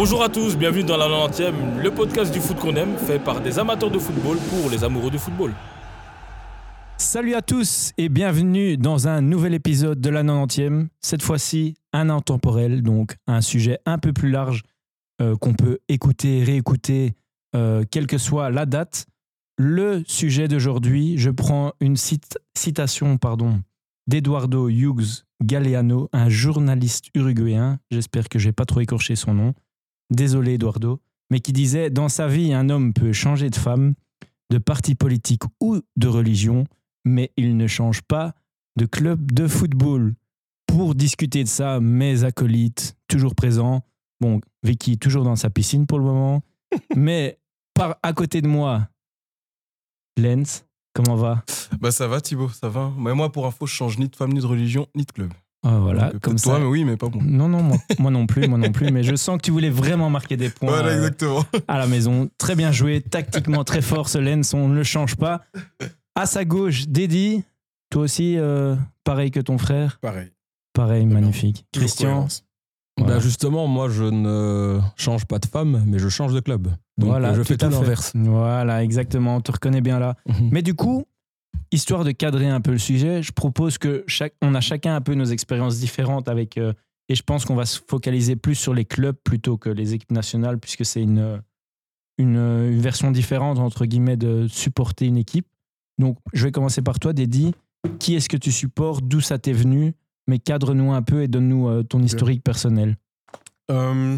Bonjour à tous, bienvenue dans la 90e, le podcast du foot qu'on aime, fait par des amateurs de football pour les amoureux du football. Salut à tous et bienvenue dans un nouvel épisode de la 90e. Cette fois-ci, un intemporel, donc un sujet un peu plus large euh, qu'on peut écouter, réécouter, euh, quelle que soit la date. Le sujet d'aujourd'hui, je prends une cite- citation pardon, d'Eduardo Hughes Galeano, un journaliste uruguayen, j'espère que j'ai pas trop écorché son nom, désolé Eduardo, mais qui disait Dans sa vie, un homme peut changer de femme, de parti politique ou de religion, mais il ne change pas de club de football. Pour discuter de ça, mes acolytes, toujours présents. Bon, Vicky, toujours dans sa piscine pour le moment. mais par, à côté de moi, Lens, comment va? Bah ça va Thibaut, ça va. Mais moi pour info, je change ni de femme, ni de religion, ni de club. Ah, Voilà, Donc, comme toi, ça. mais oui, mais pas bon. Non, non, moi, moi non plus, moi non plus, mais je sens que tu voulais vraiment marquer des points Voilà, euh, à la maison. Très bien joué, tactiquement très fort ce Lens, on ne le change pas. À sa gauche, Dédi, toi aussi, euh, pareil que ton frère? Pareil. Pareil, magnifique. Christian, cohérence. Voilà. Bah justement, moi je ne change pas de femme, mais je change de club. Donc voilà, euh, je fais tout l'inverse. Voilà, exactement, on te reconnaît bien là. Mhm. Mais du coup, histoire de cadrer un peu le sujet, je propose que chaque, on a chacun un peu nos expériences différentes avec, euh, et je pense qu'on va se focaliser plus sur les clubs plutôt que les équipes nationales, puisque c'est une, une, une version différente entre guillemets de supporter une équipe. Donc, je vais commencer par toi, Dédi. Qui est-ce que tu supportes? D'où ça t'est venu? Mais cadre-nous un peu et donne-nous euh, ton historique personnel. Euh,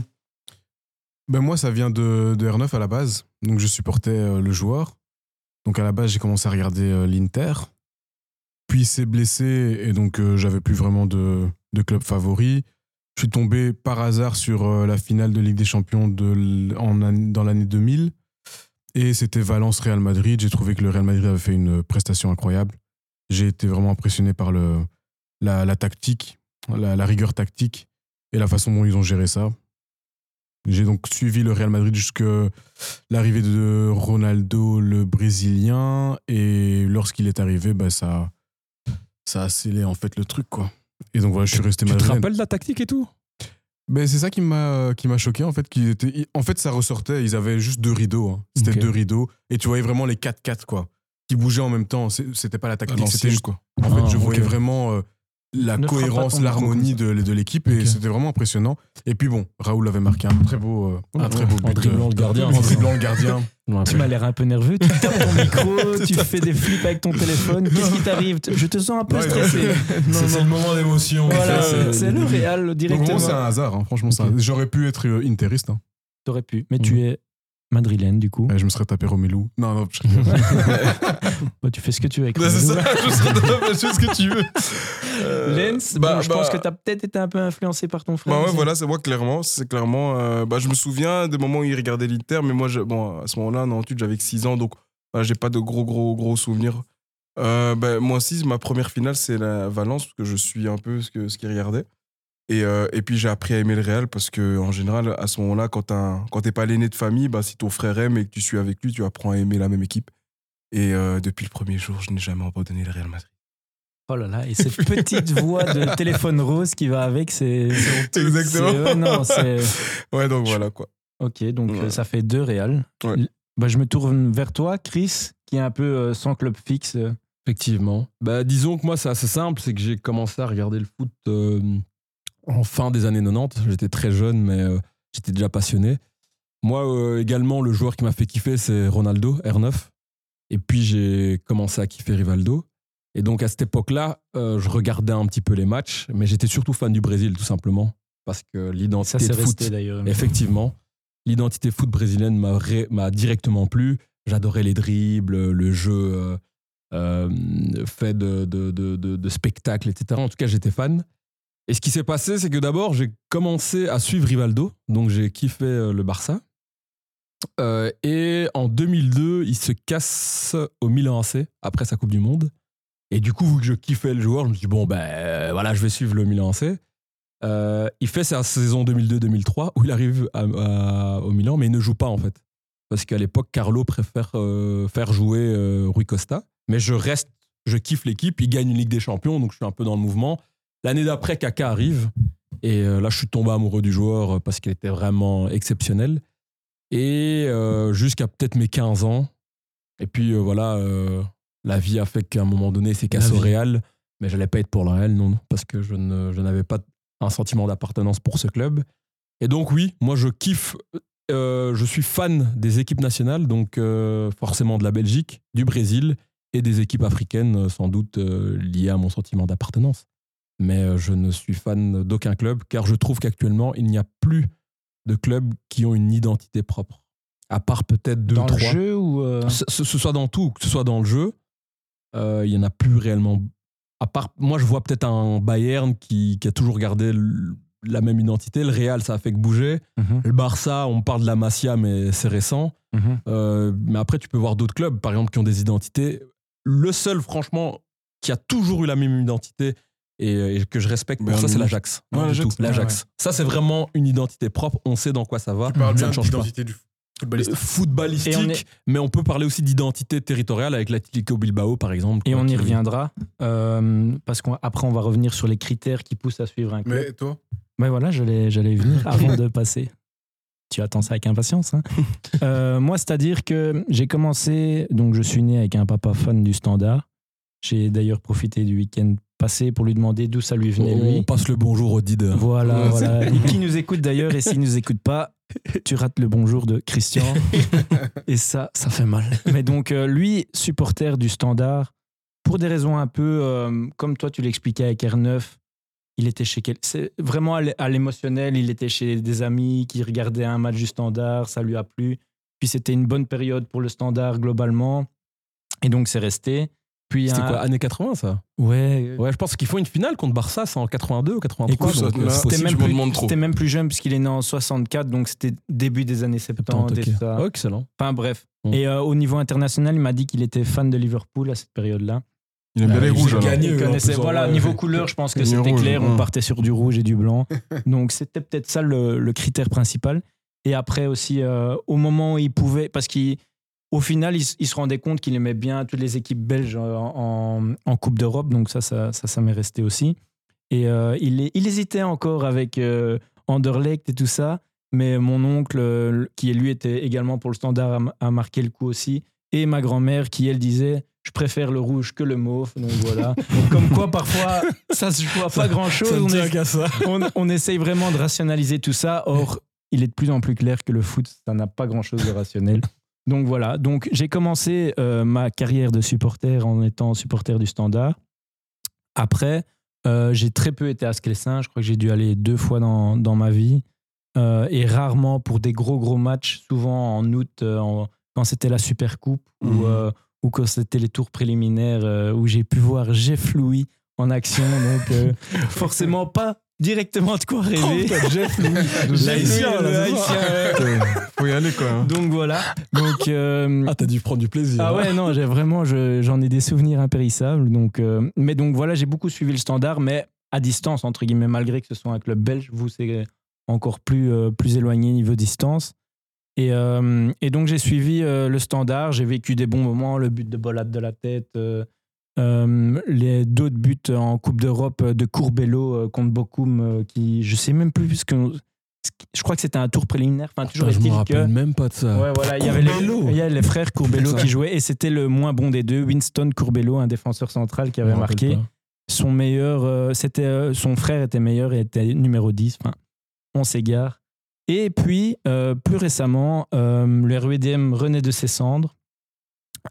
ben moi, ça vient de, de R9 à la base. Donc, je supportais euh, le joueur. Donc, à la base, j'ai commencé à regarder l'Inter. Puis, il s'est blessé et donc, euh, j'avais plus vraiment de, de club favori. Je suis tombé par hasard sur la finale de Ligue des Champions de, en, an- dans l'année 2000. Et c'était Valence-Real Madrid. J'ai trouvé que le Real Madrid avait fait une prestation incroyable. J'ai été vraiment impressionné par le, la, la tactique, la, la rigueur tactique et la façon dont ils ont géré ça. J'ai donc suivi le Real Madrid jusque l'arrivée de Ronaldo, le Brésilien, et lorsqu'il est arrivé, bah ça, ça a scellé en fait le truc quoi. Et donc voilà, je suis resté Tu te rappelles de la tactique et tout? Ben, c'est ça qui m'a qui m'a choqué en fait qu'ils étaient ils- en fait ça ressortait ils avaient juste deux rideaux hein. c'était deux rideaux et tu voyais vraiment les 4-4 quoi qui bougeaient en même temps c'était pas la tactique l'ancienne, c'était juste quoi. en fait Ah, je voyais vraiment euh, la Ne cohérence l'harmonie de, de l'équipe et c'était vraiment impressionnant et puis bon Raoul avait marqué un très beau euh, un très beau En but dribblant euh, le gardien. en dribblant le gardien Tu m'as l'air un peu nerveux, tu tapes ton micro, tu fais des flips avec ton téléphone. Qu'est-ce qui t'arrive? Je te sens un peu Ouais, stressé. c'est c'est le moment d'émotion Voilà, c'est- le Real donc directement. c'est un hasard hein. franchement j'aurais pu être euh, interiste hein. T'aurais pu, mais tu es madrilène du coup. Je me serais tapé Romelu non non je. Bah, tu fais ce que tu veux avec c'est Romelu. ça je tapé ce que tu veux Euh, Lens, bah, bon, je bah, pense que t'as peut-être été un peu influencé par ton frère. Bah ouais, aussi. voilà, c'est moi clairement. C'est clairement. euh, bah, je me souviens des moments où il regardait l'Inter, mais moi, je, bon, à ce moment-là, en études, j'avais que 6 ans, donc voilà, j'ai pas de gros, gros, gros souvenirs. Euh, bah, moi aussi, ma première finale, c'est la Valence, parce que je suis un peu ce que ce qu'il regardait. Et, euh, et puis j'ai appris à aimer le Real parce que en général, à ce moment-là, quand quand t'es pas l'aîné de famille, bah, si ton frère aime et que tu suis avec lui, tu apprends à aimer la même équipe. Et euh, depuis le premier jour, je n'ai jamais abandonné le Real Madrid. Oh là là, et cette petite voix de téléphone rose qui va avec, c'est. c'est- Exactement. c'est- ouais, non, c'est. Ouais, donc voilà quoi. Ok, donc Ouais. euh, ça fait deux Real. Ouais. Bah, je me tourne vers toi, Chris, qui est un peu euh, sans club fixe. euh. Effectivement. Bah, disons que moi, c'est assez simple. C'est que j'ai commencé à regarder le foot euh, en fin des années 90. J'étais très jeune, mais euh, j'étais déjà passionné. Moi, euh, également, le joueur qui m'a fait kiffer, c'est Ronaldo, R9. Et puis, j'ai commencé à kiffer Rivaldo. Et donc, à cette époque-là, euh, je regardais un petit peu les matchs, mais j'étais surtout fan du Brésil, tout simplement. Parce que Ça, l'identité c'est de foot. d'ailleurs. Effectivement, l'identité foot brésilienne m'a ré- m'a directement plu. J'adorais les dribbles, le jeu euh, euh, fait de, de, de, spectacles, etc. En tout cas, j'étais fan. Et ce qui s'est passé, c'est que d'abord, j'ai commencé à suivre Rivaldo, donc j'ai kiffé le Barça. Euh, et en 2002, il se casse au Milan AC après sa Coupe du Monde. Et du coup, vu que je kiffais le joueur, je me suis dit, bon, ben euh, voilà, je vais suivre le Milan AC. Euh, il fait sa saison 2002-2003 où il arrive au Milan, mais il ne joue pas en fait. Parce qu'à l'époque, Carlo préfère faire jouer Rui Costa. Mais je reste, je kiffe l'équipe. Il gagne une Ligue des Champions, donc je suis un peu dans le mouvement. L'année d'après, Kaka arrive. Et là, je suis tombé amoureux du joueur parce qu'il était vraiment exceptionnel. Et euh, jusqu'à peut-être mes 15 ans. Et puis euh, voilà, euh, la vie a fait qu'à un moment donné, c'est cassé au. Real. Mais je n'allais pas être pour le Real, non, non, parce que je ne- je n'avais pas un sentiment d'appartenance pour ce club. Et donc oui, moi je kiffe, je suis fan des équipes nationales, donc forcément de la Belgique, du Brésil et des équipes africaines, sans doute liées à mon sentiment d'appartenance. Mais je ne suis fan d'aucun club, car je trouve qu'actuellement, il n'y a plus de clubs qui ont une identité propre. À part peut-être deux, Dans le trois. jeu ou. euh, Ce, soit dans tout, que ce soit dans le jeu, euh, il y en a plus réellement. À part, moi, je vois peut-être un Bayern qui, qui a toujours gardé la même identité. Le Real, ça a fait que bouger. mhm, Le Barça, on parle de la Masia, mais c'est récent. mhm. Euh, mais après, tu peux voir d'autres clubs, par exemple, qui ont des identités. Le seul, franchement, qui a toujours eu la même identité et, et que je respecte pour ça, c'est l'Ajax. Du l'Ajax. tout, L'Ajax. Ça, c'est vraiment une identité propre. On sait dans quoi ça va. Tu parles ça bien l'identité du footballistique. Euh, footballistique, on est- mais on peut parler aussi d'identité territoriale avec l'Atlético Bilbao, par exemple. Et on y reviendra, euh, parce qu'après, on va revenir sur les critères qui poussent à suivre un club. Mais toi Ben voilà, j'allais, venir avant de passer. Tu attends ça avec impatience. hein. Euh, moi, c'est-à-dire que j'ai commencé, donc je suis né avec un papa fan du standard. J'ai d'ailleurs profité du week-end passé pour lui demander d'où ça lui venait, On lui. passe le bonjour au Did. Voilà, Ouais, voilà. Et qui nous écoute d'ailleurs, et s'il nous écoute pas, tu rates le bonjour de Christian. Et ça, ça fait mal. Mais donc, euh, lui, supporter du standard, pour des raisons un peu, euh, comme toi, tu l'expliquais avec R9, il était chez quel... C'est vraiment à l'émotionnel, il était chez des amis qui regardaient un match du standard, ça lui a plu. Puis c'était une bonne période pour le standard globalement. Et donc, c'est resté. Puis C'était un- quoi, années 80 ça? Ouais, Ouais, je pense qu'il faut une finale contre Barça, c'est en 82 ou 83. Écoute, donc, euh, C'était même, plus, c'était même plus jeune puisqu'il est né en 64, donc c'était début des années 70 et ok. ça. Ah, excellent. Enfin bref. Et euh, au niveau international, il m'a dit qu'il était fan de Liverpool à cette période-là. Il aime bien Bah, les il rouges. Il en connaissait, plus, voilà, ouais. niveau couleur, je pense que c'était rouge, clair. On partait sur du rouge et du blanc. donc c'était peut-être ça le, le critère principal. Et après aussi, euh, au moment où il pouvait, parce qu'au final, il, se rendait compte qu'il aimait bien toutes les équipes belges en, en- en Coupe d'Europe. Donc ça, ça, ça, ça m'est resté aussi. Et euh, il, il hésitait encore avec euh, Anderlecht et tout ça. Mais mon oncle, euh, qui lui était également pour le standard, a, marqué le coup aussi. Et ma grand-mère, qui elle disait Je préfère le rouge que le mauve. Donc voilà. Comme quoi, parfois, ça se joue à pas grand-chose. Est- on, on essaye vraiment de rationaliser tout ça. Or, il est de plus en plus clair que le foot, ça n'a pas grand-chose de rationnel. Donc voilà. Donc j'ai commencé euh, ma carrière de supporter en étant supporter du Standard. Après, euh, j'ai très peu été à Sclessin. Je crois que j'ai dû aller deux fois dans, dans ma vie. Euh, et rarement pour des gros gros matchs, souvent en août, en- quand c'était la Super Coupe ou, Mhm. ou quand c'était les tours préliminaires où j'ai pu voir Jeff Louis en action. Donc forcément pas directement de quoi rêver. Jeff Louis. Faut y aller quoi. hein. Donc voilà. Donc euh, Ah, t'as dû prendre du plaisir. ah hein. ouais, non, j'ai vraiment, je- j'en ai des souvenirs impérissables. Donc, euh, mais donc voilà, j'ai beaucoup suivi le standard, mais à distance, entre guillemets, malgré que ce soit un club belge, vous, c'est encore plus, euh, plus éloigné niveau distance. Et, et donc, j'ai suivi le standard, j'ai vécu des bons moments, le but de Bolade de la tête, euh, Euh, les d'autres buts en Coupe d'Europe de Courbello euh, contre Bochum, euh, qui je sais même plus ce que je crois que c'était un tour préliminaire. Enfin, toujours Putain, je me rappelle que même pas de ça. Ouais, voilà, il y avait les, y frères Courbello qui jouaient et c'était le moins bon des deux, Winston Courbello, un défenseur central qui avait marqué. pas. Son meilleur, euh, c'était euh, son frère était meilleur et était numéro 10. Enfin, on s'égare. Et puis, euh, plus récemment, euh, le RUDM renaît de ses cendres.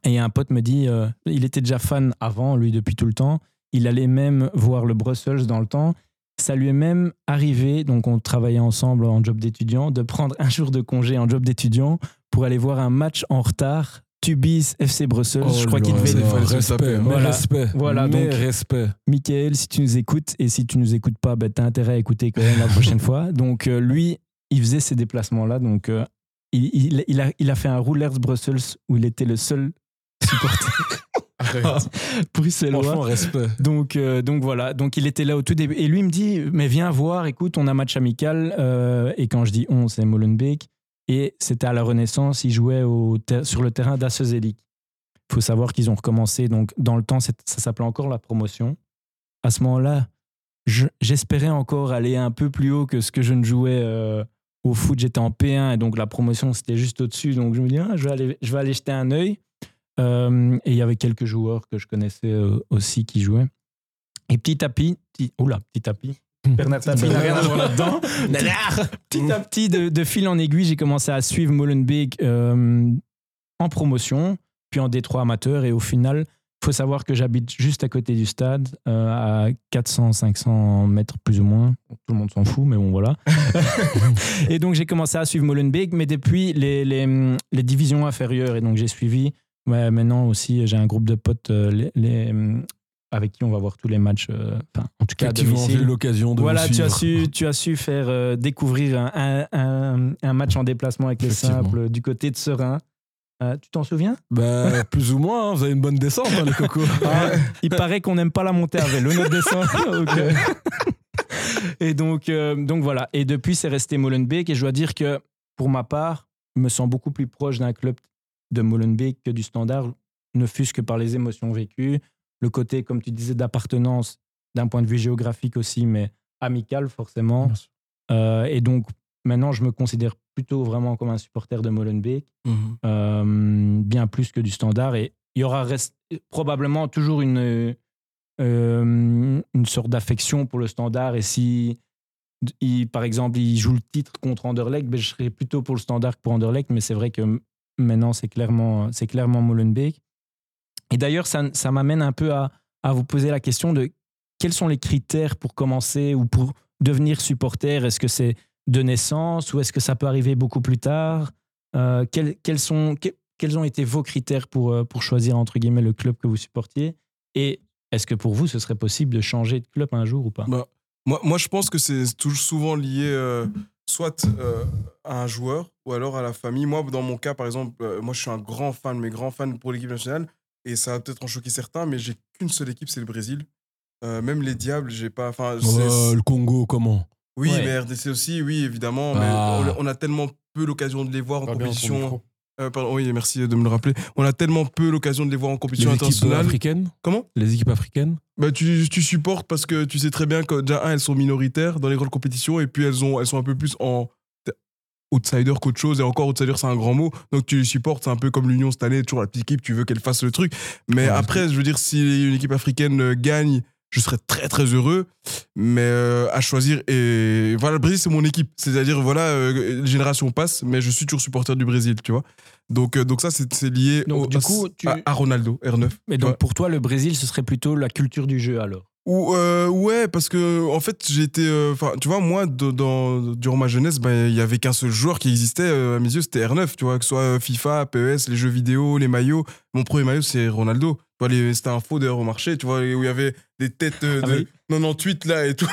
Et un pote me dit, euh, il était déjà fan avant, lui, depuis tout le temps. Il allait même voir le Brussels dans le temps. Ça lui est même arrivé, donc on travaillait ensemble en job d'étudiant, de prendre un jour de congé en job d'étudiant pour aller voir un match en retard. Tubis FC Brussels. Oh je crois qu'il là devait. là, respect, Voilà. respect. Voilà, donc- respect. Michael, si tu nous écoutes, et si tu nous écoutes pas, ben, tu as intérêt à écouter quand même la prochaine fois. Donc, euh, lui, il faisait ces déplacements-là. Donc, euh, il, il- il a, il a fait un Roulers Brussels où il était le seul. bruxellois. Franchement, respect. Donc, euh, donc voilà, donc il était là au tout début. Et lui il me dit, mais viens voir, écoute, on a match amical. euh, et quand je dis on, c'est Molenbeek. Et c'était à la Renaissance, ils jouaient au sur le terrain d'Assezelik. Il faut savoir qu'ils ont recommencé, donc dans le temps, ça s'appelait encore la promotion. À ce moment-là, je- j'espérais encore aller un peu plus haut que ce que je ne jouais euh, au foot. J'étais en P1 et donc la promotion, c'était juste au-dessus. Donc je me dis, ah, je, vais aller, je vais aller jeter un œil. Euh, et il y avait quelques joueurs que je connaissais euh, aussi qui jouaient. Et petit à petit, petit, oula, petit à petit, Bernard Tapie n'a rien à voir là-dedans. petit à petit, de, de fil en aiguille, j'ai commencé à suivre Molenbeek euh, en promotion, puis en Détroit amateur. Et au final, il faut savoir que j'habite juste à côté du stade, euh, à 400-500 mètres plus ou moins. Tout le monde s'en fout, mais bon, voilà. et donc, j'ai commencé à suivre Molenbeek, mais depuis les, les, les divisions inférieures. Et donc, j'ai suivi. Ouais, maintenant aussi, j'ai un groupe de potes euh, les, les, avec qui on va voir tous les matchs. euh, Enfin, en tout cas, j'ai eu l'occasion de Voilà, tu as, su, tu as su faire euh, découvrir un, un- un- un match en déplacement avec les simples du côté de Serein. Euh, tu t'en souviens? Bah, plus ou moins, hein, vous avez une bonne descente, hein, les cocos. Ah, Il paraît qu'on n'aime pas la montée à vélo, notre descente. Euh, et donc, euh, donc voilà. Et depuis, c'est resté Molenbeek. Et je dois dire que pour ma part, je me sens beaucoup plus proche d'un club de Molenbeek que du Standard, ne fût-ce que par les émotions vécues. Le côté, comme tu disais, d'appartenance d'un point de vue géographique aussi, mais amical forcément. Euh, et donc, maintenant, je me considère plutôt vraiment comme un supporter de Molenbeek, Mhm. euh, bien plus que du standard. Et il y aura probablement toujours une, euh, une sorte d'affection pour le standard. Et si, il, par exemple, il joue le titre contre Anderlecht, ben, je serais plutôt pour le standard que pour Anderlecht. Mais c'est vrai que maintenant, c'est clairement, c'est clairement Molenbeek. Et d'ailleurs, ça, ça m'amène un peu à, à vous poser la question de quels sont les critères pour commencer ou pour devenir supporter? Est-ce que c'est de naissance ou est-ce que ça peut arriver beaucoup plus tard? Euh, quels, sont, que- quels ont été vos critères pour, euh, pour choisir entre guillemets le club que vous supportiez? Et est-ce que pour vous, ce serait possible de changer de club un jour ou pas? Bah, moi, moi, je pense que c'est toujours souvent lié euh, soit euh, à un joueur ou alors à la famille. Moi, dans mon cas, par exemple, euh, moi, je suis un grand fan, mais grand fan pour l'équipe nationale. Et ça va peut-être en choquer certains, mais j'ai qu'une seule équipe, c'est le Brésil. Euh, même les Diables, j'ai pas. Enfin, c'est- Euh, le Congo, comment? Oui, Ouais. mais RDC aussi, oui, évidemment. Mais on, on a tellement peu l'occasion de les voir en compétition. Euh, pardon, oui, merci de me le rappeler. On a tellement peu l'occasion de les voir en Les compétition équipes internationale. africaines Comment? Les équipes africaines bah, tu, tu supportes parce que tu sais très bien que déjà, un, elles sont minoritaires dans les grandes compétitions et puis elles, ont, elles sont un peu plus en outsider qu'autre chose et encore outsider c'est un grand mot donc tu les supportes c'est un peu comme l'Union cette année toujours la petite équipe tu veux qu'elle fasse le truc mais Ouais, après je veux dire si une équipe africaine euh, gagne je serais très très heureux mais euh, à choisir et voilà le Brésil c'est mon équipe c'est à dire voilà euh, les générations passent mais je suis toujours supporter du Brésil tu vois donc euh, donc ça c'est lié Donc, au- du à- coup, tu- à, à Ronaldo R9 Mais donc vois. pour toi, le Brésil, ce serait plutôt la culture du jeu alors? Ou euh, ouais, parce que en fait, j'ai été. euh, Enfin, tu vois, moi, de- dans, durant ma jeunesse, ben, il y avait qu'un seul joueur qui existait à mes yeux, c'était R9. Tu vois, que ce soit FIFA, PES, les jeux vidéo, les maillots. Mon premier maillot, c'est Ronaldo. Tu les- C'était un faux d'ailleurs au marché, tu vois, où il y avait des têtes euh, Ah de oui. 98 là et tout. Ouais,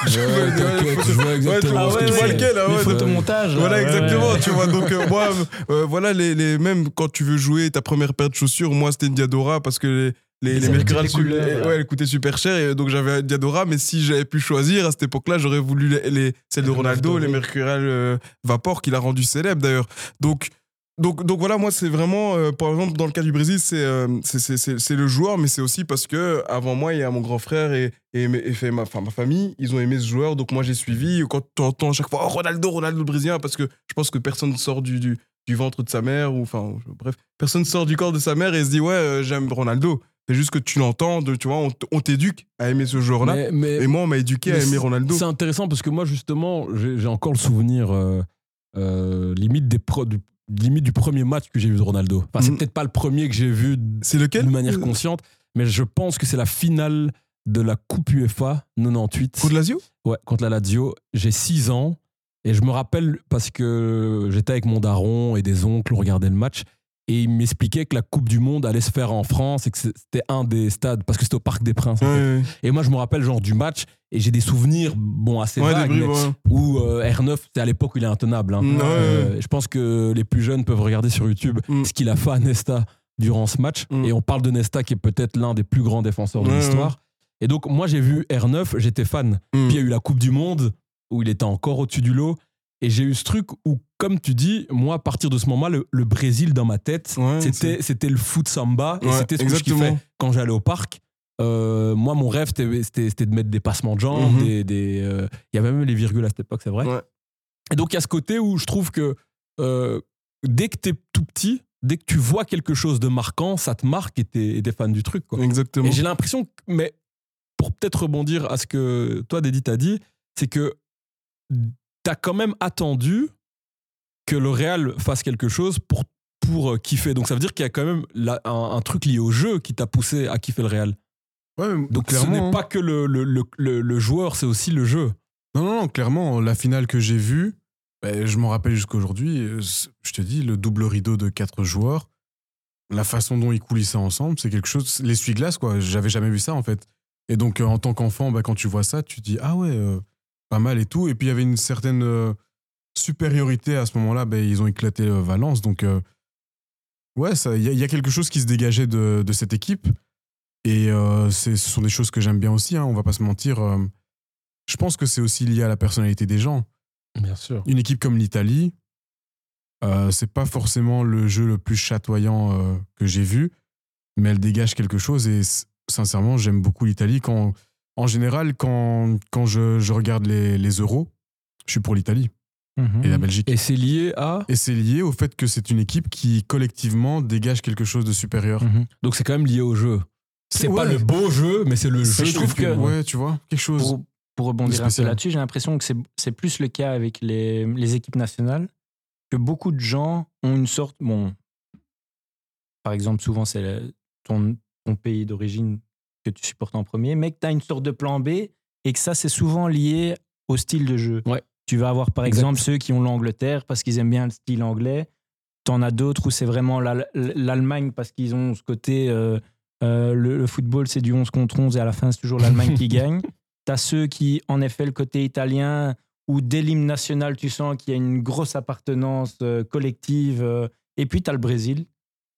je vois exactement tu vois, tu lequel, hein, Les ouais, photomontages. là, voilà, ouais, exactement, tu vois. Donc, euh, moi, euh, voilà, les, les, même quand tu veux jouer ta première paire de chaussures, moi, c'était une Diadora parce que les. Les, les les coûtaient- couleurs, là. ouais, elles coûtaient super cher et donc j'avais un Diadora mais si j'avais pu choisir à cette époque-là j'aurais voulu les, les- celles de Ronaldo les Mercurial euh, Vapor qu'il a rendu célèbre d'ailleurs donc donc, donc voilà, moi, c'est vraiment, euh, par exemple, dans le cas du Brésil, c'est euh, c'est- le joueur, mais c'est aussi parce que avant moi, il y a mon grand frère et, et, et fait ma, ma famille, ils ont aimé ce joueur, donc moi, j'ai suivi. Quand tu entends à chaque fois, oh, Ronaldo, Ronaldo le Brésilien, parce que je pense que personne sort du, du, du ventre de sa mère, ou enfin, bref, personne sort du corps de sa mère et se dit, ouais, euh, j'aime Ronaldo. C'est juste que tu l'entends, tu vois, on, t'éduque à aimer ce joueur-là. Et moi, on m'a éduqué à aimer Ronaldo. C'est intéressant parce que moi, justement, j'ai j'ai encore le souvenir euh, euh, limite, des pro- du, limite du premier match que j'ai vu de Ronaldo. Enfin, c'est Mhm. peut-être pas le premier que j'ai vu C'est lequel de manière consciente, mais je pense que c'est la finale de la Coupe UEFA 98. Contre Lazio? Ouais, contre la Lazio. J'ai 6 ans et je me rappelle parce que j'étais avec mon daron et des oncles, on regardait le match et il m'expliquait que la Coupe du Monde allait se faire en France et que c'était un des stades parce que c'était au Parc des Princes. en fait. Et moi, je me rappelle genre du match et j'ai des souvenirs, bon, assez Ouais, vagues, bribes, mais ouais. où euh, R9, c'est à l'époque où il est intenable. hein. Mm, ouais, Euh, je pense que les plus jeunes peuvent regarder sur YouTube Mm. ce qu'il a fait à Nesta durant ce match. Mm. Et on parle de Nesta qui est peut-être l'un des plus grands défenseurs de l'histoire. Et donc, moi, j'ai vu R9, j'étais fan. Mm. Puis il y a eu la Coupe du Monde où il était encore au-dessus du lot. Et j'ai eu ce truc où, comme tu dis, moi, à partir de ce moment-là, le, le Brésil dans ma tête, Ouais, c'était, c'était le foot samba. et c'était ce que je kiffais quand j'allais au parc. Euh, moi, mon rêve, c'était, de mettre des passements de jambes. Mhm. des, des, euh, il y avait même les virgules à cette époque, c'est vrai. Ouais. Et donc, il y a ce côté où je trouve que euh, dès que tu es tout petit, dès que tu vois quelque chose de marquant, ça te marque et tu es fan du truc. Quoi. Exactement. Et j'ai l'impression, mais pour peut-être rebondir à ce que toi, Dédit, t'as dit, c'est que tu as quand même attendu que le Real fasse quelque chose pour, pour kiffer. Donc ça veut dire qu'il y a quand même la- un, un truc lié au jeu qui t'a poussé à kiffer le Real. Ouais, Donc ce n'est pas que le, le, le, le- joueur, c'est aussi le jeu. Non, non, non, clairement, la finale que j'ai vue, ben, je m'en rappelle jusqu'à aujourd'hui. euh, Je te dis, le double rideau de quatre joueurs, la façon dont ils coulissaient ensemble, c'est quelque chose. L'essuie-glace, quoi. J'avais jamais vu ça, en fait. Et donc, euh, en tant qu'enfant, ben, quand tu vois ça, tu te dis, ah ouais, euh, pas mal et tout. Et puis, il y avait une certaine euh, supériorité à ce moment-là. Ben, ils ont éclaté euh, Valence. Donc, ouais, il y, y a quelque chose qui se dégageait de, de cette équipe. Et euh, ce sont des choses que j'aime bien aussi, hein, on va pas se mentir. euh, je pense que c'est aussi lié à la personnalité des gens. Bien sûr. Une équipe comme l'Italie, euh, c'est pas forcément le jeu le plus chatoyant euh, que j'ai vu, mais elle dégage quelque chose et sincèrement, j'aime beaucoup l'Italie. Quand, en général, quand, quand je, je regarde les, les euros, je suis pour l'Italie Mhm. et la Belgique. Et c'est lié à... Et c'est lié au fait que c'est une équipe qui collectivement dégage quelque chose de supérieur. Mhm. Donc c'est quand même lié au jeu. C'est Ouais. pas le beau jeu, mais c'est le jeu. je trouve que- que, ouais, tu vois, quelque chose. Pour, pour rebondir un peu là-dessus, j'ai l'impression que c'est c'est plus le cas avec les, les équipes nationales, que beaucoup de gens ont une sorte. Bon, par exemple, souvent, c'est ton, ton pays d'origine que tu supportes en premier, mais que tu as une sorte de plan B et que ça, c'est souvent lié au style de jeu. Ouais. Tu vas avoir, par Exact. exemple, ceux qui ont l'Angleterre parce qu'ils aiment bien le style anglais. Tu en as d'autres où c'est vraiment l'Al- l'Allemagne parce qu'ils ont ce côté. euh, le, le football, c'est du 11 contre 11 et à la fin, c'est toujours l'Allemagne qui gagne. Tu as ceux qui, en effet, le côté italien, où dès l'hymne national, tu sens qu'il y a une grosse appartenance euh, collective. euh, et puis, tu as le Brésil,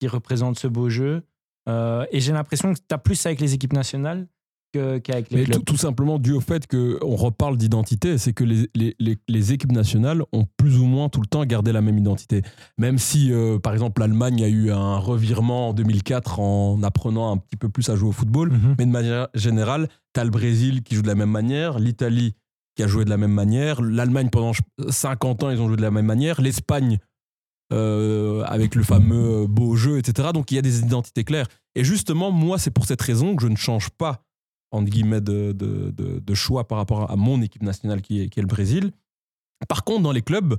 qui représente ce beau jeu. Euh, et j'ai l'impression que tu as plus avec les équipes nationales qu'avec les Mais clubs. tout, tout simplement dû au fait qu'on reparle d'identité, c'est que les, les, les, les équipes nationales ont plus ou moins tout le temps gardé la même identité. Même si, euh, par exemple, l'Allemagne a eu un revirement en 2004 en apprenant un petit peu plus à jouer au football, Mhm. mais de manière générale, tu as le Brésil qui joue de la même manière, l'Italie qui a joué de la même manière, l'Allemagne pendant 50 ans, ils ont joué de la même manière, l'Espagne euh, avec le fameux beau jeu, etc. Donc il y a des identités claires. Et justement, moi, c'est pour cette raison que je ne change pas entre guillemets, de, de, de- choix par rapport à mon équipe nationale qui est, qui est le Brésil. Par contre, dans les clubs,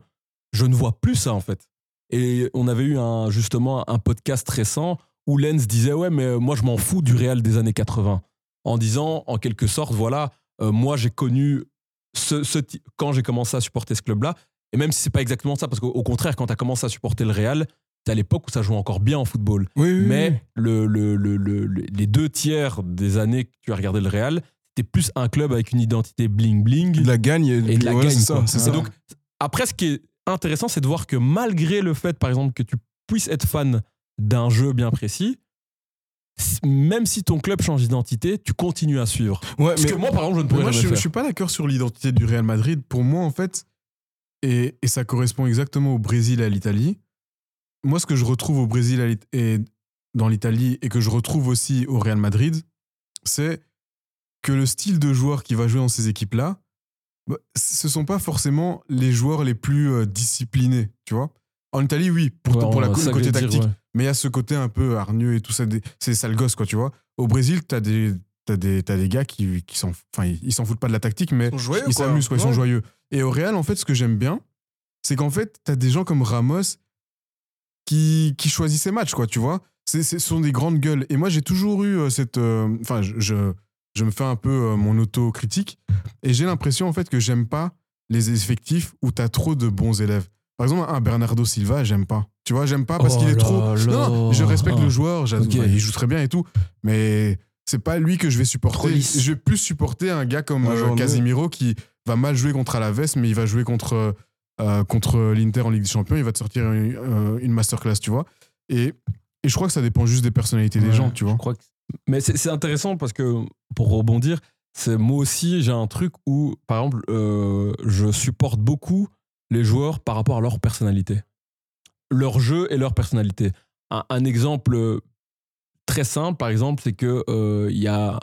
je ne vois plus ça en fait. Et on avait eu justement un podcast récent où Lens disait Ouais, mais moi je m'en fous du Real des années 80. En disant, en quelque sorte, voilà, euh, moi j'ai connu ce, ce quand j'ai commencé à supporter ce club-là. Et même si c'est pas exactement ça, parce qu'au au contraire, quand tu as commencé à supporter le Real, c'est à l'époque où ça jouait encore bien en football. Oui, oui, Mais oui. le, le- le- le- le- les deux tiers des années que tu as regardé le Real, c'était plus un club avec une identité bling-bling de la gagne et, et de la ouais, gagne. ça, Et donc, après, ce qui est intéressant, c'est de voir que malgré le fait, par exemple, que tu puisses être fan d'un jeu bien précis, même si ton club change d'identité, tu continues à suivre. Ouais, Ce mais- que moi, par exemple, je ne pourrais moi, jamais je, je faire. suis pas d'accord sur l'identité du Real Madrid. Pour moi, en fait, et, et ça correspond exactement au Brésil et à l'Italie, moi, ce que je retrouve au Brésil et dans l'Italie et que je retrouve aussi au Real Madrid, c'est que le style de joueur qui va jouer dans ces équipes-là, bah, ce sont pas forcément les joueurs les plus euh, disciplinés, tu vois. En Italie, oui, pour, Ouais, pour la, le côté dire, tactique. ouais. Mais il y a ce côté un peu hargneux et tout ça, c'est sale gosse, quoi, tu vois. Au Brésil, t'as des, t'as des, t'as des gars qui, qui s'en enfin, ils ils s'en foutent pas de la tactique, mais Ils ils quoi. s'amusent, quoi, ils sont joyeux. Et au Real, en fait, ce que j'aime bien, c'est qu'en fait, t'as des gens comme Ramos qui, qui choisissent ses matchs, quoi, tu vois. C'est- Ce sont des grandes gueules. Et moi, j'ai toujours eu euh, cette. euh, Enfin, je, je, je me fais un peu euh, mon autocritique. Et j'ai l'impression, en fait, que j'aime pas les effectifs où t'as trop de bons élèves. Par exemple, un Bernardo Silva, j'aime pas. Tu vois, j'aime pas parce Oh qu'il est là trop. là. Non, non, je respecte Ah. le joueur, j'adore- il joue très bien et tout. Mais c'est pas lui que je vais supporter. Je vais plus supporter un gars comme euh, Casimiro qui va mal jouer contre Alaves, mais il va jouer contre, euh, contre l'Inter en Ligue des Champions. Il va te sortir une, euh, une masterclass, tu vois. Et, et je crois que ça dépend juste des personnalités des gens, tu vois. Je crois que Mais c'est intéressant parce que, pour rebondir, moi aussi, j'ai un truc où, par exemple, euh, je supporte beaucoup les joueurs par rapport à leur personnalité. Leur jeu et leur personnalité. Un, un exemple très simple, par exemple, c'est que euh, il y a.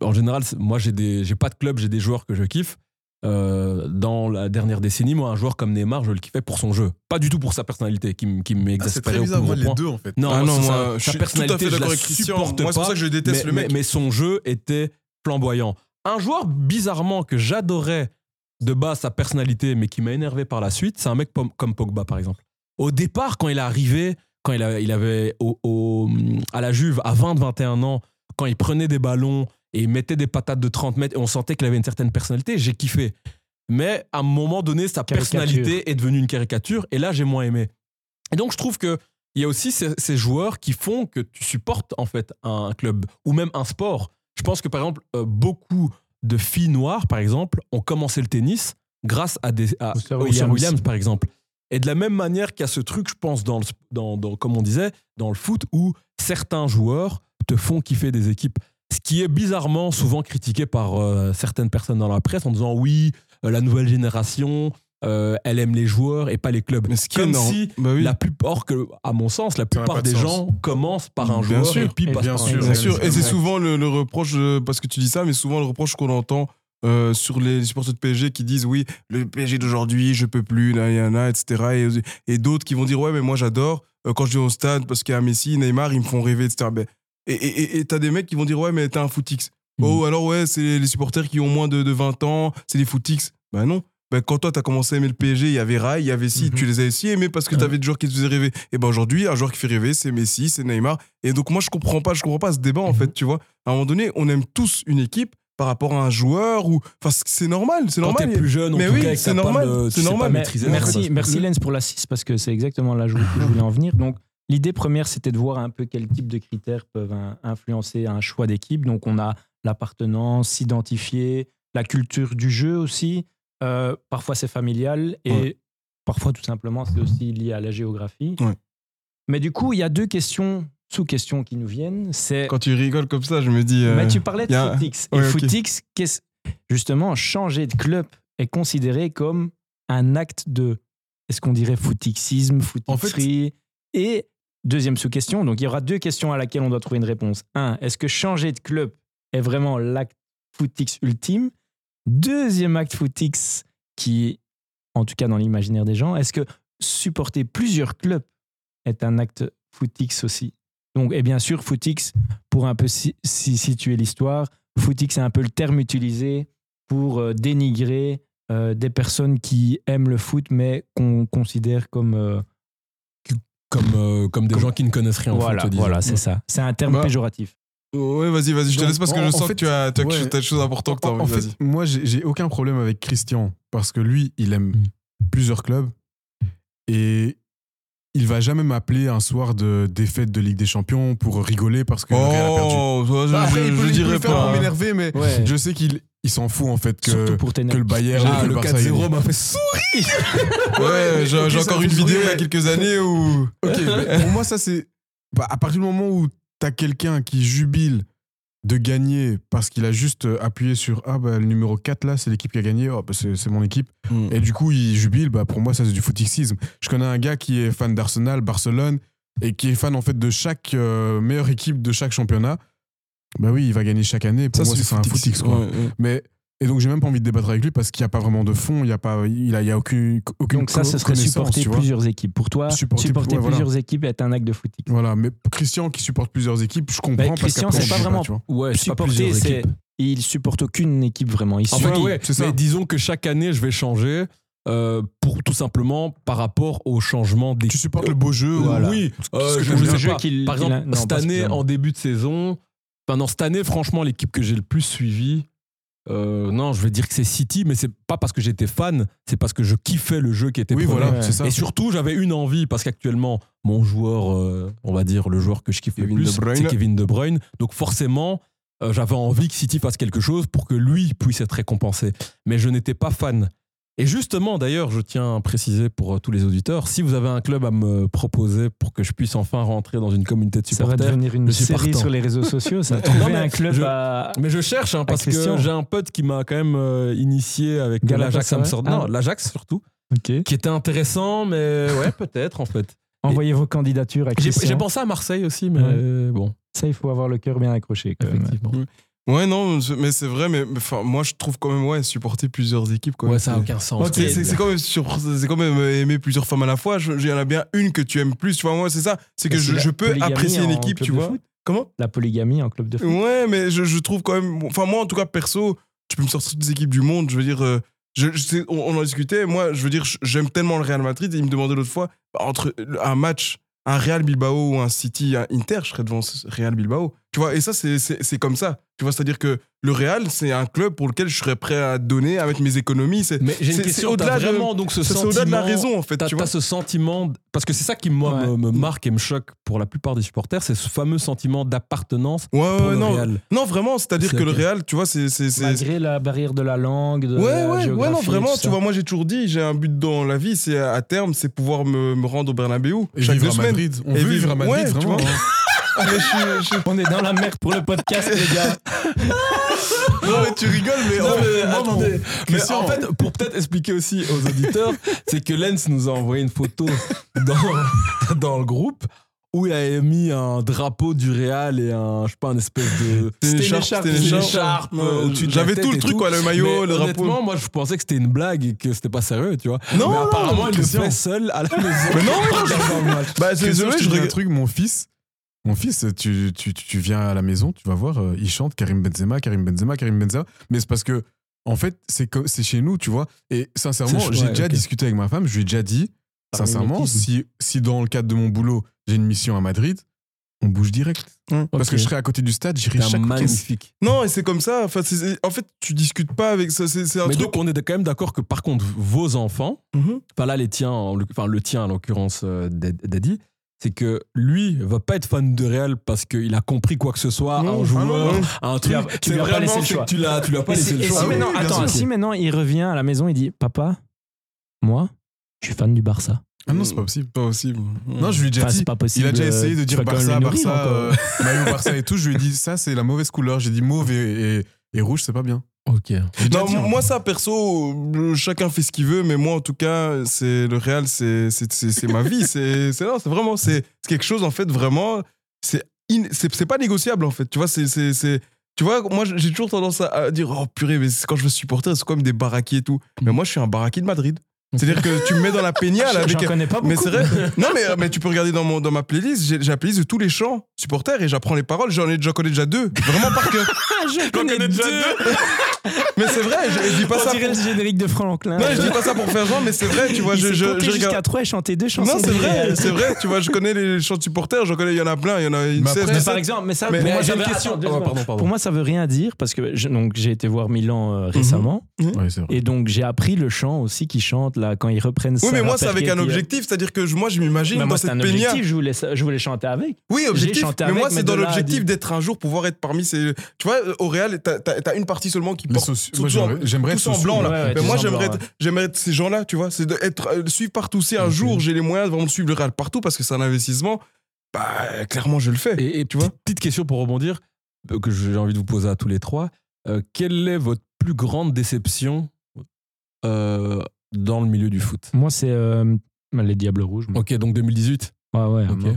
en général, moi, j'ai pas de club, j'ai des joueurs que je kiffe. Euh, dans la dernière décennie, moi, un joueur comme Neymar, je le kiffais pour son jeu. Pas du tout pour sa personnalité qui, qui Ah, m'exaspérait au plus gros point. en fait. Non, Ah non, sa- moi, sa, je suis tout à personnalité, fait je d'accord la supporte Moi, c'est pour pas, ça que je déteste mais, le mec. Mais, mais son jeu était flamboyant. Un joueur, bizarrement, que j'adorais de base sa personnalité, mais qui m'a énervé par la suite, c'est un mec comme Pogba, par exemple. Au départ, quand il est arrivé, quand il, a- il avait au, au- à la Juve, à 20-21 ans, quand il prenait des ballons et il mettait des patates de 30 mètres, et on sentait qu'il avait une certaine personnalité, j'ai kiffé. Mais à un moment donné, sa Caricature. personnalité est devenue une caricature, et là, j'ai moins aimé. Et donc, je trouve que il y a aussi ces, ces joueurs qui font que tu supportes en fait un club ou même un sport. Je pense que par exemple, euh, beaucoup de filles noires, par exemple, ont commencé le tennis grâce à des à, Williams. Par exemple. Et de la même manière qu'il y a ce truc, je pense, dans, le, dans, dans- comme on disait, dans le foot, où certains joueurs te font kiffer des équipes. Ce qui est bizarrement souvent critiqué par euh, certaines personnes dans la presse en disant oui, euh, la nouvelle génération, euh, elle aime les joueurs et pas les clubs. Mais ce qui est Comme si Bah oui. la plupart, que, à mon sens, la plupart des sens. gens commencent par un Bien joueur sûr. et puis Et passent bien par un sûr, joueur. Bien sûr, et c'est souvent le, le reproche, parce que tu dis ça, mais souvent le reproche qu'on entend euh, sur les supporters de PSG qui disent oui, le PSG d'aujourd'hui, je peux plus, là, y en a, etc. Et, et d'autres qui vont dire ouais, mais moi j'adore euh, quand je vais au stade parce qu'il y a Messi, Neymar, ils me font rêver, etc. Ben, et et- et- et t'as des mecs qui vont dire ouais, mais t'es un footix. Mhm. Oh, alors ouais, c'est les supporters qui ont moins de, de 20 ans, c'est les footix. Ben non. Ben, quand toi, t'as commencé à aimer le PSG, il y avait Rai, il y avait si, Mhm. tu les as aussi aimés parce que Ouais. t'avais des joueurs qui te faisaient rêver. Et ben aujourd'hui, un joueur qui fait rêver, c'est Messi, c'est Neymar. Et donc, moi, je comprends pas, je comprends pas ce débat, en fait, tu vois. À un moment donné, on aime tous une équipe par rapport à un joueur ou. Enfin, c'est normal, c'est Quand normal. t'es plus jeune, en Mais tout oui, c'est pas normal, le- tu c'est pas normal. maîtriser la merci, merci Lens pour l'assist parce que c'est exactement là où je je voulais en venir. Donc, l'idée première, c'était de voir un peu quel type de critères peuvent influencer un choix d'équipe. Donc, on a l'appartenance, s'identifier, la culture du jeu aussi. Euh, parfois, c'est familial et Ouais. parfois, tout simplement, c'est aussi lié à la géographie. Ouais. Mais du coup, il y a deux questions, sous-questions qui nous viennent. C'est Quand tu rigoles comme ça, je me dis. euh, mais tu parlais de a- Footix. Ouais, et ok. Footix, justement, changer de club est considéré comme un acte de, est-ce qu'on dirait footixisme, footixerie Et deuxième sous-question, donc il y aura deux questions à laquelle on doit trouver une réponse. Un, est-ce que changer de club est vraiment l'acte footix ultime? Deuxième acte footix qui, en tout cas dans l'imaginaire des gens, est-ce que supporter plusieurs clubs est un acte footix aussi? Donc, et bien sûr, footix, pour un peu si, si- situer l'histoire, footix c'est un peu le terme utilisé pour euh, dénigrer euh, des personnes qui aiment le foot, mais qu'on considère comme. euh, Comme, euh, comme des Comme- gens qui ne connaissent rien en voilà, disons. voilà, c'est ça. C'est un terme Bah, péjoratif. Ouais, vas-y, vas-y, je te laisse parce que en- je en sens fait, que tu as, tu as, ouais. t'as des choses importantes. En, en vas-y. fait, moi, j'ai aucun problème avec Christian parce que lui, il aime Mm. plusieurs clubs et il va jamais m'appeler un soir de défaite de Ligue des Champions pour rigoler parce que le Real a perdu. Oh, je, Bah, je- je il peut dirais pas. pour m'énerver, mais Ouais. je sais qu'il il s'en fout en fait que, pour que le Bayern Ah, le le Barça 4-0 gagnent. m'a fait sourire. Ouais, j'ai encore une vidéo il y a quelques années où. Ok, mais pour moi, ça c'est. bah, à partir du moment où t'as quelqu'un qui jubile de gagner parce qu'il a juste euh, appuyé sur ah bah le numéro 4 là c'est l'équipe qui a gagné oh, bah, c'est c'est mon équipe Mm. et du coup il jubile bah pour moi ça c'est du footixisme je connais un gars qui est fan d'Arsenal Barcelone et qui est fan en fait de chaque euh, meilleure équipe de chaque championnat bah oui il va gagner chaque année pour Ça, moi c'est ça, un footix quoi ouais, ouais. mais et donc j'ai même pas envie de débattre avec lui parce qu'il n'y a pas vraiment de fond il y a pas il a, il y a aucune aucune Donc ça, ce co- serait supporter plusieurs équipes. Pour toi, Supporter- supporter, ouais, voilà. plusieurs équipes est un acte de footix. voilà mais Christian qui supporte plusieurs équipes je comprends Bah, Christian, c'est pas vraiment. Ouais, supporter, plusieurs c'est il supporte aucune équipe vraiment. Il Enfin, ouais, c'est ça. mais disons que chaque année, je vais changer euh, pour tout simplement par rapport au changement des. tu supportes le beau jeu Voilà. Oui, euh, je t'aimes sais jeu pas. qu'il- Par exemple, a- non, cette année, en début de saison, enfin non, cette année, franchement, l'équipe que j'ai le plus suivie, euh, non, je vais dire que c'est City, mais c'est pas parce que j'étais fan, c'est parce que je kiffais le jeu qui était oui proposé. voilà Ouais. c'est ça Et surtout, j'avais une envie parce qu'actuellement, mon joueur, euh, on va dire le joueur que je kiffe Kevin le plus, c'est Kevin De Bruyne. Donc forcément, euh, j'avais envie que City fasse quelque chose pour que lui puisse être récompensé. Mais je n'étais pas fan. Et justement, d'ailleurs, je tiens à préciser pour euh, tous les auditeurs, si vous avez un club à me proposer pour que je puisse enfin rentrer dans une communauté de Ça va supporters, devenir une série sur les réseaux sociaux. Ça Non, trouver mais un club je- à. Mais je cherche hein, parce que j'ai un pote qui m'a quand même euh, initié avec l'Ajax Amsterdam. Ah. l'Ajax surtout, qui était intéressant, mais ouais, peut-être en fait. Envoyez vos candidatures à J'ai pensé à Marseille aussi, mais Ouais. euh, bon, Ça, il faut avoir le cœur bien accroché. Quand même. Ouais, non, mais c'est vrai, mais enfin, moi je trouve quand même, ouais, supporter plusieurs équipes. Quoi, Ouais, ça n'a aucun sens. C'est- quand, même sur- quand même euh, aimer plusieurs femmes à la fois. Il y en a bien une que tu aimes plus. Tu vois, moi, c'est ça. C'est que je, peux apprécier une équipe, tu vois. foot. Comment? La polygamie en club de foot. Ouais, mais je, je trouve quand même. Enfin, moi, en tout cas, perso, tu peux me sortir toutes les équipes du monde. Je veux dire, euh, je, je sais- on, on en discutait. Moi, je veux dire, j'aime tellement le Real Madrid. Et il me demandait l'autre fois, entre un match, un Real Bilbao ou un City, un Inter, je serais devant ce Real Bilbao. Tu vois, et ça, c'est- comme ça. Tu vois, c'est-à-dire que le Real, c'est un club pour lequel je serais prêt à donner, à mettre mes économies. C'est Mais j'ai une question, au-delà de- donc ce c'est sentiment. au-delà de la raison, en fait. T'as Tu vois. ce sentiment, parce que c'est ça qui moi, Ouais. me, me marque et me choque pour la plupart des supporters, c'est ce fameux sentiment d'appartenance Ouais, pour ouais, le non, Real. non, vraiment, c'est-à-dire C'est que le. Real, tu vois, c'est. Malgré la barrière de la langue, de Ouais, la ouais, ouais, non, vraiment, tu vois, moi j'ai toujours dit, j'ai un but dans la vie, c'est à terme, c'est pouvoir me, me rendre au Bernabeu Et chaque vivre deux à semaines. Madrid. On Et veut vivre à Madrid, vraiment. mais je je On est dans la merde pour le podcast, les gars. Non, mais tu rigoles, mais. Non, mais attendez. Mais en fait, pour peut-être expliquer aussi aux auditeurs, c'est que Lens nous a envoyé une photo dans, dans le groupe où il avait mis un drapeau du Real et un, je sais pas, un espèce de. C'était une écharpe, c'était une écharpe. écharpe, Ouais, euh, la J'avais tout le truc, tout. quoi, le maillot, Mais le drapeau. Honnêtement, moi, je pensais que c'était une blague et que c'était pas sérieux, tu vois. Non, mais non, apparemment, il le fait seul à la maison. Mais non, Bah, désolé, je dis un regarde. truc, mon fils, mon fils, tu, tu, tu viens à la maison, tu vas voir, euh, il chante Karim Benzema, Karim Benzema, Karim Benzema, mais c'est parce que, en fait, c'est co- c'est chez nous, tu vois. Et sincèrement, j'ai ouais, déjà discuté avec ma femme, je lui ai déjà dit, sincèrement, si, si dans le cadre de mon boulot, j'ai une mission à Madrid, on bouge direct. Parce que je serai à côté du stade, j'irai chaque week-end. magnifique. Non, et c'est comme ça. Enfin, c'est- c'est- en fait, tu discutes pas avec ça. C'est c'est un Mais truc. donc, on est quand même d'accord que par contre, vos enfants, Mhm. enfin là, les tiens, enfin le tien en l'occurrence, euh, Dad- Daddy, c'est que lui va pas être fan de Real parce qu'il a compris quoi que ce soit, Non, un ah joueur, non. un Tu lui truc. tu C'est lui as pas vraiment, laissé le choix. Tu l'as, tu lui as pas laissé le choix. si Ah attends, si maintenant il revient à la maison, il dit Papa, moi, je suis fan du Barça. Ah non, c'est pas possible. Pas possible. Non, je lui ai déjà Enfin, dit. c'est pas possible. Il a déjà euh, essayé de dire Barça, Barça, euh, Barça et tout. Je lui ai dit, ça, c'est la mauvaise couleur. J'ai dit mauve et, et, et rouge, c'est pas bien. Ok. Non, moi, ça, perso, euh, chacun fait ce qu'il veut, mais moi, en tout cas, c'est le Real, c'est c'est- c'est- c'est ma vie. C'est c'est- non, c'est vraiment, c'est c'est quelque chose, en fait, vraiment, c'est in- c'est c'est pas négociable, en fait. Tu vois, c'est. c'est- c'est- Tu vois, moi, j'ai toujours tendance à, dire, oh purée, mais c'est- quand je veux supporter, c'est comme des baraquis et tout. Mais moi, je suis un baraki de Madrid. C'est-à-dire que tu me mets dans la peña, là, avec. connais pas beaucoup. Mais c'est vrai. Non, mais, mais tu peux regarder dans, mon, dans ma playlist, j'ai la playlist de tous les chants supporters et j'apprends les paroles. J'en ai, j'en connais déjà deux. Vraiment par cœur. Je connais deux. Mais c'est vrai, je, je dis pas On ça. Pour... le générique de Franklin. Non, je dis pas ça pour faire genre, mais c'est vrai, tu vois. Il Je, je, je jusqu'à. 3 et chanté deux chansons. Non, c'est vrai, c'est vrai, tu vois, je connais les chants supporters, j'en connais, il y en a plein, il y en a une Mais 16, après, Mais 17. par exemple, mais ça, Mais- pour moi, j'ai ça une veut- question. attends, Oh, secondes. pardon, pardon. Pour moi, ça veut rien dire parce que je- donc j'ai été voir Milan euh, récemment Ouais, c'est vrai. et donc j'ai appris le chant aussi qu'ils chantent là quand ils reprennent. Oui, mais moi, c'est avec un objectif, c'est-à-dire que moi, je m'imagine moi, dans c'est cette objectif. Je voulais, je voulais chanter avec. Oui, objectif. Mais moi, c'est dans l'objectif d'être un jour pouvoir être parmi ces. Tu vois, au Real, t'as une partie seulement qui porte. soci- tout en- j'aimerais- j'aimerais être blanc là. ouais, ouais, mais tous moi j'aimerais être, j'aimerais être ces gens-là, tu vois, c'est d'être suivre partout. Si un jour j'ai les moyens de vraiment suivre le Real partout parce que c'est un investissement, bah clairement je le fais. Et, et tu vois petite, question pour rebondir. euh, que j'ai envie de vous poser à tous les trois. Euh, quelle est votre plus grande déception euh, dans le milieu du foot? Moi, c'est euh, les Diables Rouges. moi. Ok, donc 2018. Ouais, ouais. Ok. moi.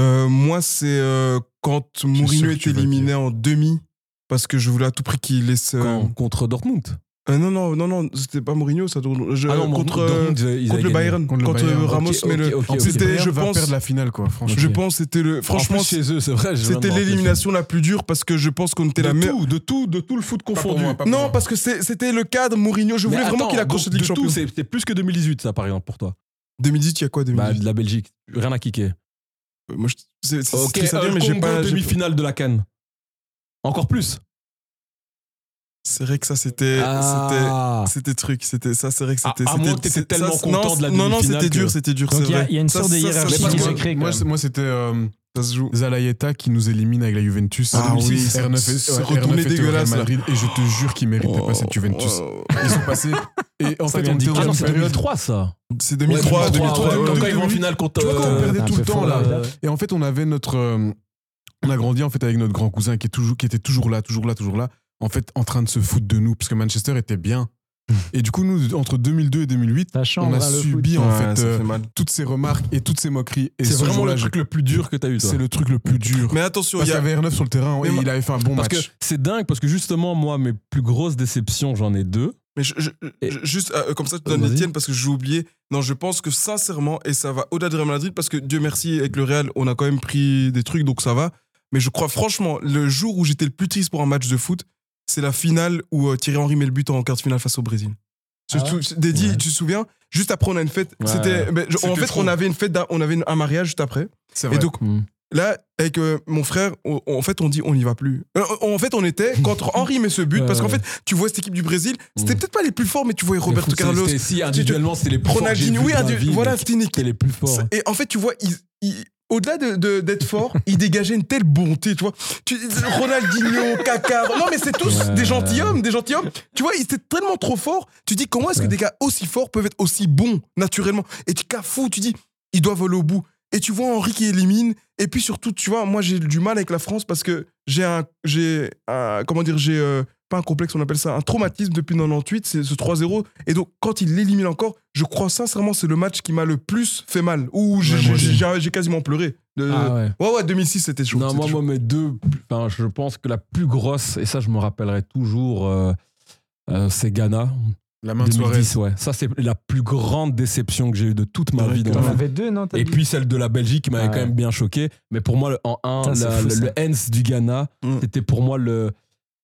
Euh, moi, c'est euh, quand Mourinho est éliminé en demi, parce que je voulais à tout prix qu'il laisse. euh, Quand- contre Dortmund. euh, non, non, non, non, c'était pas Mourinho, ça. Je, Ah non, contre, Dortmund, euh, ils- ils contre avaient le. Bayern, Contre le quand Bayern. Ramos Ok, met ok, le. C'était, je pense, perdre la finale, quoi, franchement. je pense, c'était le. Franchement, En plus, chez eux, c'est vrai. j'ai c'était l'élimination la plus dure parce que je pense qu'on était de la meilleure. tout, de tout, de tout le foot pour confondu. moi, pas pour Non, moi. parce que c'était le cadre Mourinho. Je Mais voulais vraiment qu'il accroche donc, cette Ligue de tout, c'est c'est plus que 2018, ça, par exemple, pour toi. 2018, il y a quoi Bah, 2018 de la Belgique. Rien à kicker. Moi, je- c'est Ok, euh, mais j'ai pas. demi-finale de la Cannes. Encore plus. C'est vrai que ça, c'était. Ah. c'était- C'était truc, c'était ça, c'est vrai que c'était. à que t'étais tellement ça, content non, de la Non, non, c'était que- dur, c'était dur, Donc, il y a- y une sorte de ça, hiérarchie qui se crée, Moi, moi, c'était euh, ça se joue. Zalaïeta qui nous élimine avec la Juventus. Ah oui, R9 c'est- retourné R9 était au Real dégueulasse. Madrid et je te jure qu'ils méritaient pas cette Juventus. Oh. Ils sont passés. Et en Ça fait, on était Ah non, c'est période. 2003, ça. C'est 2003, Ouais, 2003. ouais, ouais, Quand ils vont en finale contre. Tu vois, quand on euh, perdait tout le temps là. là. Et en fait, on avait notre. On a grandi en fait avec notre grand cousin qui, est toujours, qui était toujours là, toujours là, toujours là. En fait, en train de se foutre de nous parce que Manchester était bien. Et du coup, nous, entre 2002 et 2008, Ça change, on a hein, subi foot. en Ouais, fait, euh, fait toutes ces remarques et toutes ces moqueries. Et C'est ce vraiment le truc le plus dur que t'as eu, toi. C'est le truc le plus dur. Mais attention, Parce il y avait R9 sur le terrain et il avait fait un bon Parce que match. c'est dingue, parce que justement, moi, mes plus grosses déceptions, j'en ai deux. Mais je- je- Et- je- juste euh, comme ça, tu donnes les tiennes parce que j'ai oublié. Non, je pense que sincèrement, et ça va au-delà de Real Madrid, parce que Dieu merci, avec le Real, on a quand même pris des trucs, donc ça va. Mais je crois franchement, le jour où j'étais le plus triste pour un match de foot, c'est la finale où euh, Thierry Henry met le but en quart de finale face au Brésil. Ah Dédi, Ouais. tu te souviens? Juste après, on a une fête. Ouais. C'était, ben, en fait, trop. on avait une fête, d'un- on avait un mariage juste après. C'est Et vrai. donc, Hmm. Là, avec euh, mon frère, on- en fait, on dit on n'y va plus. Euh, en fait, on était contre Henry met ce but Ouais, parce qu'en fait, tu vois cette équipe du Brésil, c'était Mm. peut-être pas les plus forts, mais tu voyais Roberto Mais Carlos, Si, individuellement, c'était les plus forts. Ronaldinho. Oui, voilà, c'était une équipe. les plus forts. Et en fait, tu vois, il- il- au-delà de- de- d'être fort, il dégageait une telle bonté, tu vois. Tu- Ronaldinho, Kaká, non mais c'est tous Ouais. des gentilshommes, des gentilshommes. Tu vois, ils étaient tellement trop forts. Tu dis comment est-ce que des gars aussi forts peuvent être aussi bons naturellement? Et tu fou, tu dis ils doivent aller au bout. Et tu vois Henri qui élimine. Et puis surtout, tu vois, moi j'ai du mal avec la France parce que j'ai un, j'ai un- comment dire, j'ai euh, pas un complexe, on appelle ça un traumatisme depuis 98, c'est ce 3-0. Et donc quand il l'élimine encore, je crois sincèrement c'est le match qui m'a le plus fait mal, où j'ai- Ouais, quasiment pleuré. De- Ah ouais. ouais, ouais, 2006 c'était chaud. Non, moi, chaud. moi, mes deux, enfin, je pense que la plus grosse, et ça, je me rappellerai toujours, euh, euh, c'est Ghana. La main de Suarez. 2010, ouais. Ça, c'est la plus grande déception que j'ai eue de toute ma Ouais, vie. dans T'en avais deux, non Et puis celle de la Belgique qui m'avait Ah quand même bien choqué. Mais pour moi, le- en 1, Ça, c'est la- fou, le, le Hens du Ghana, Mm. c'était pour moi le.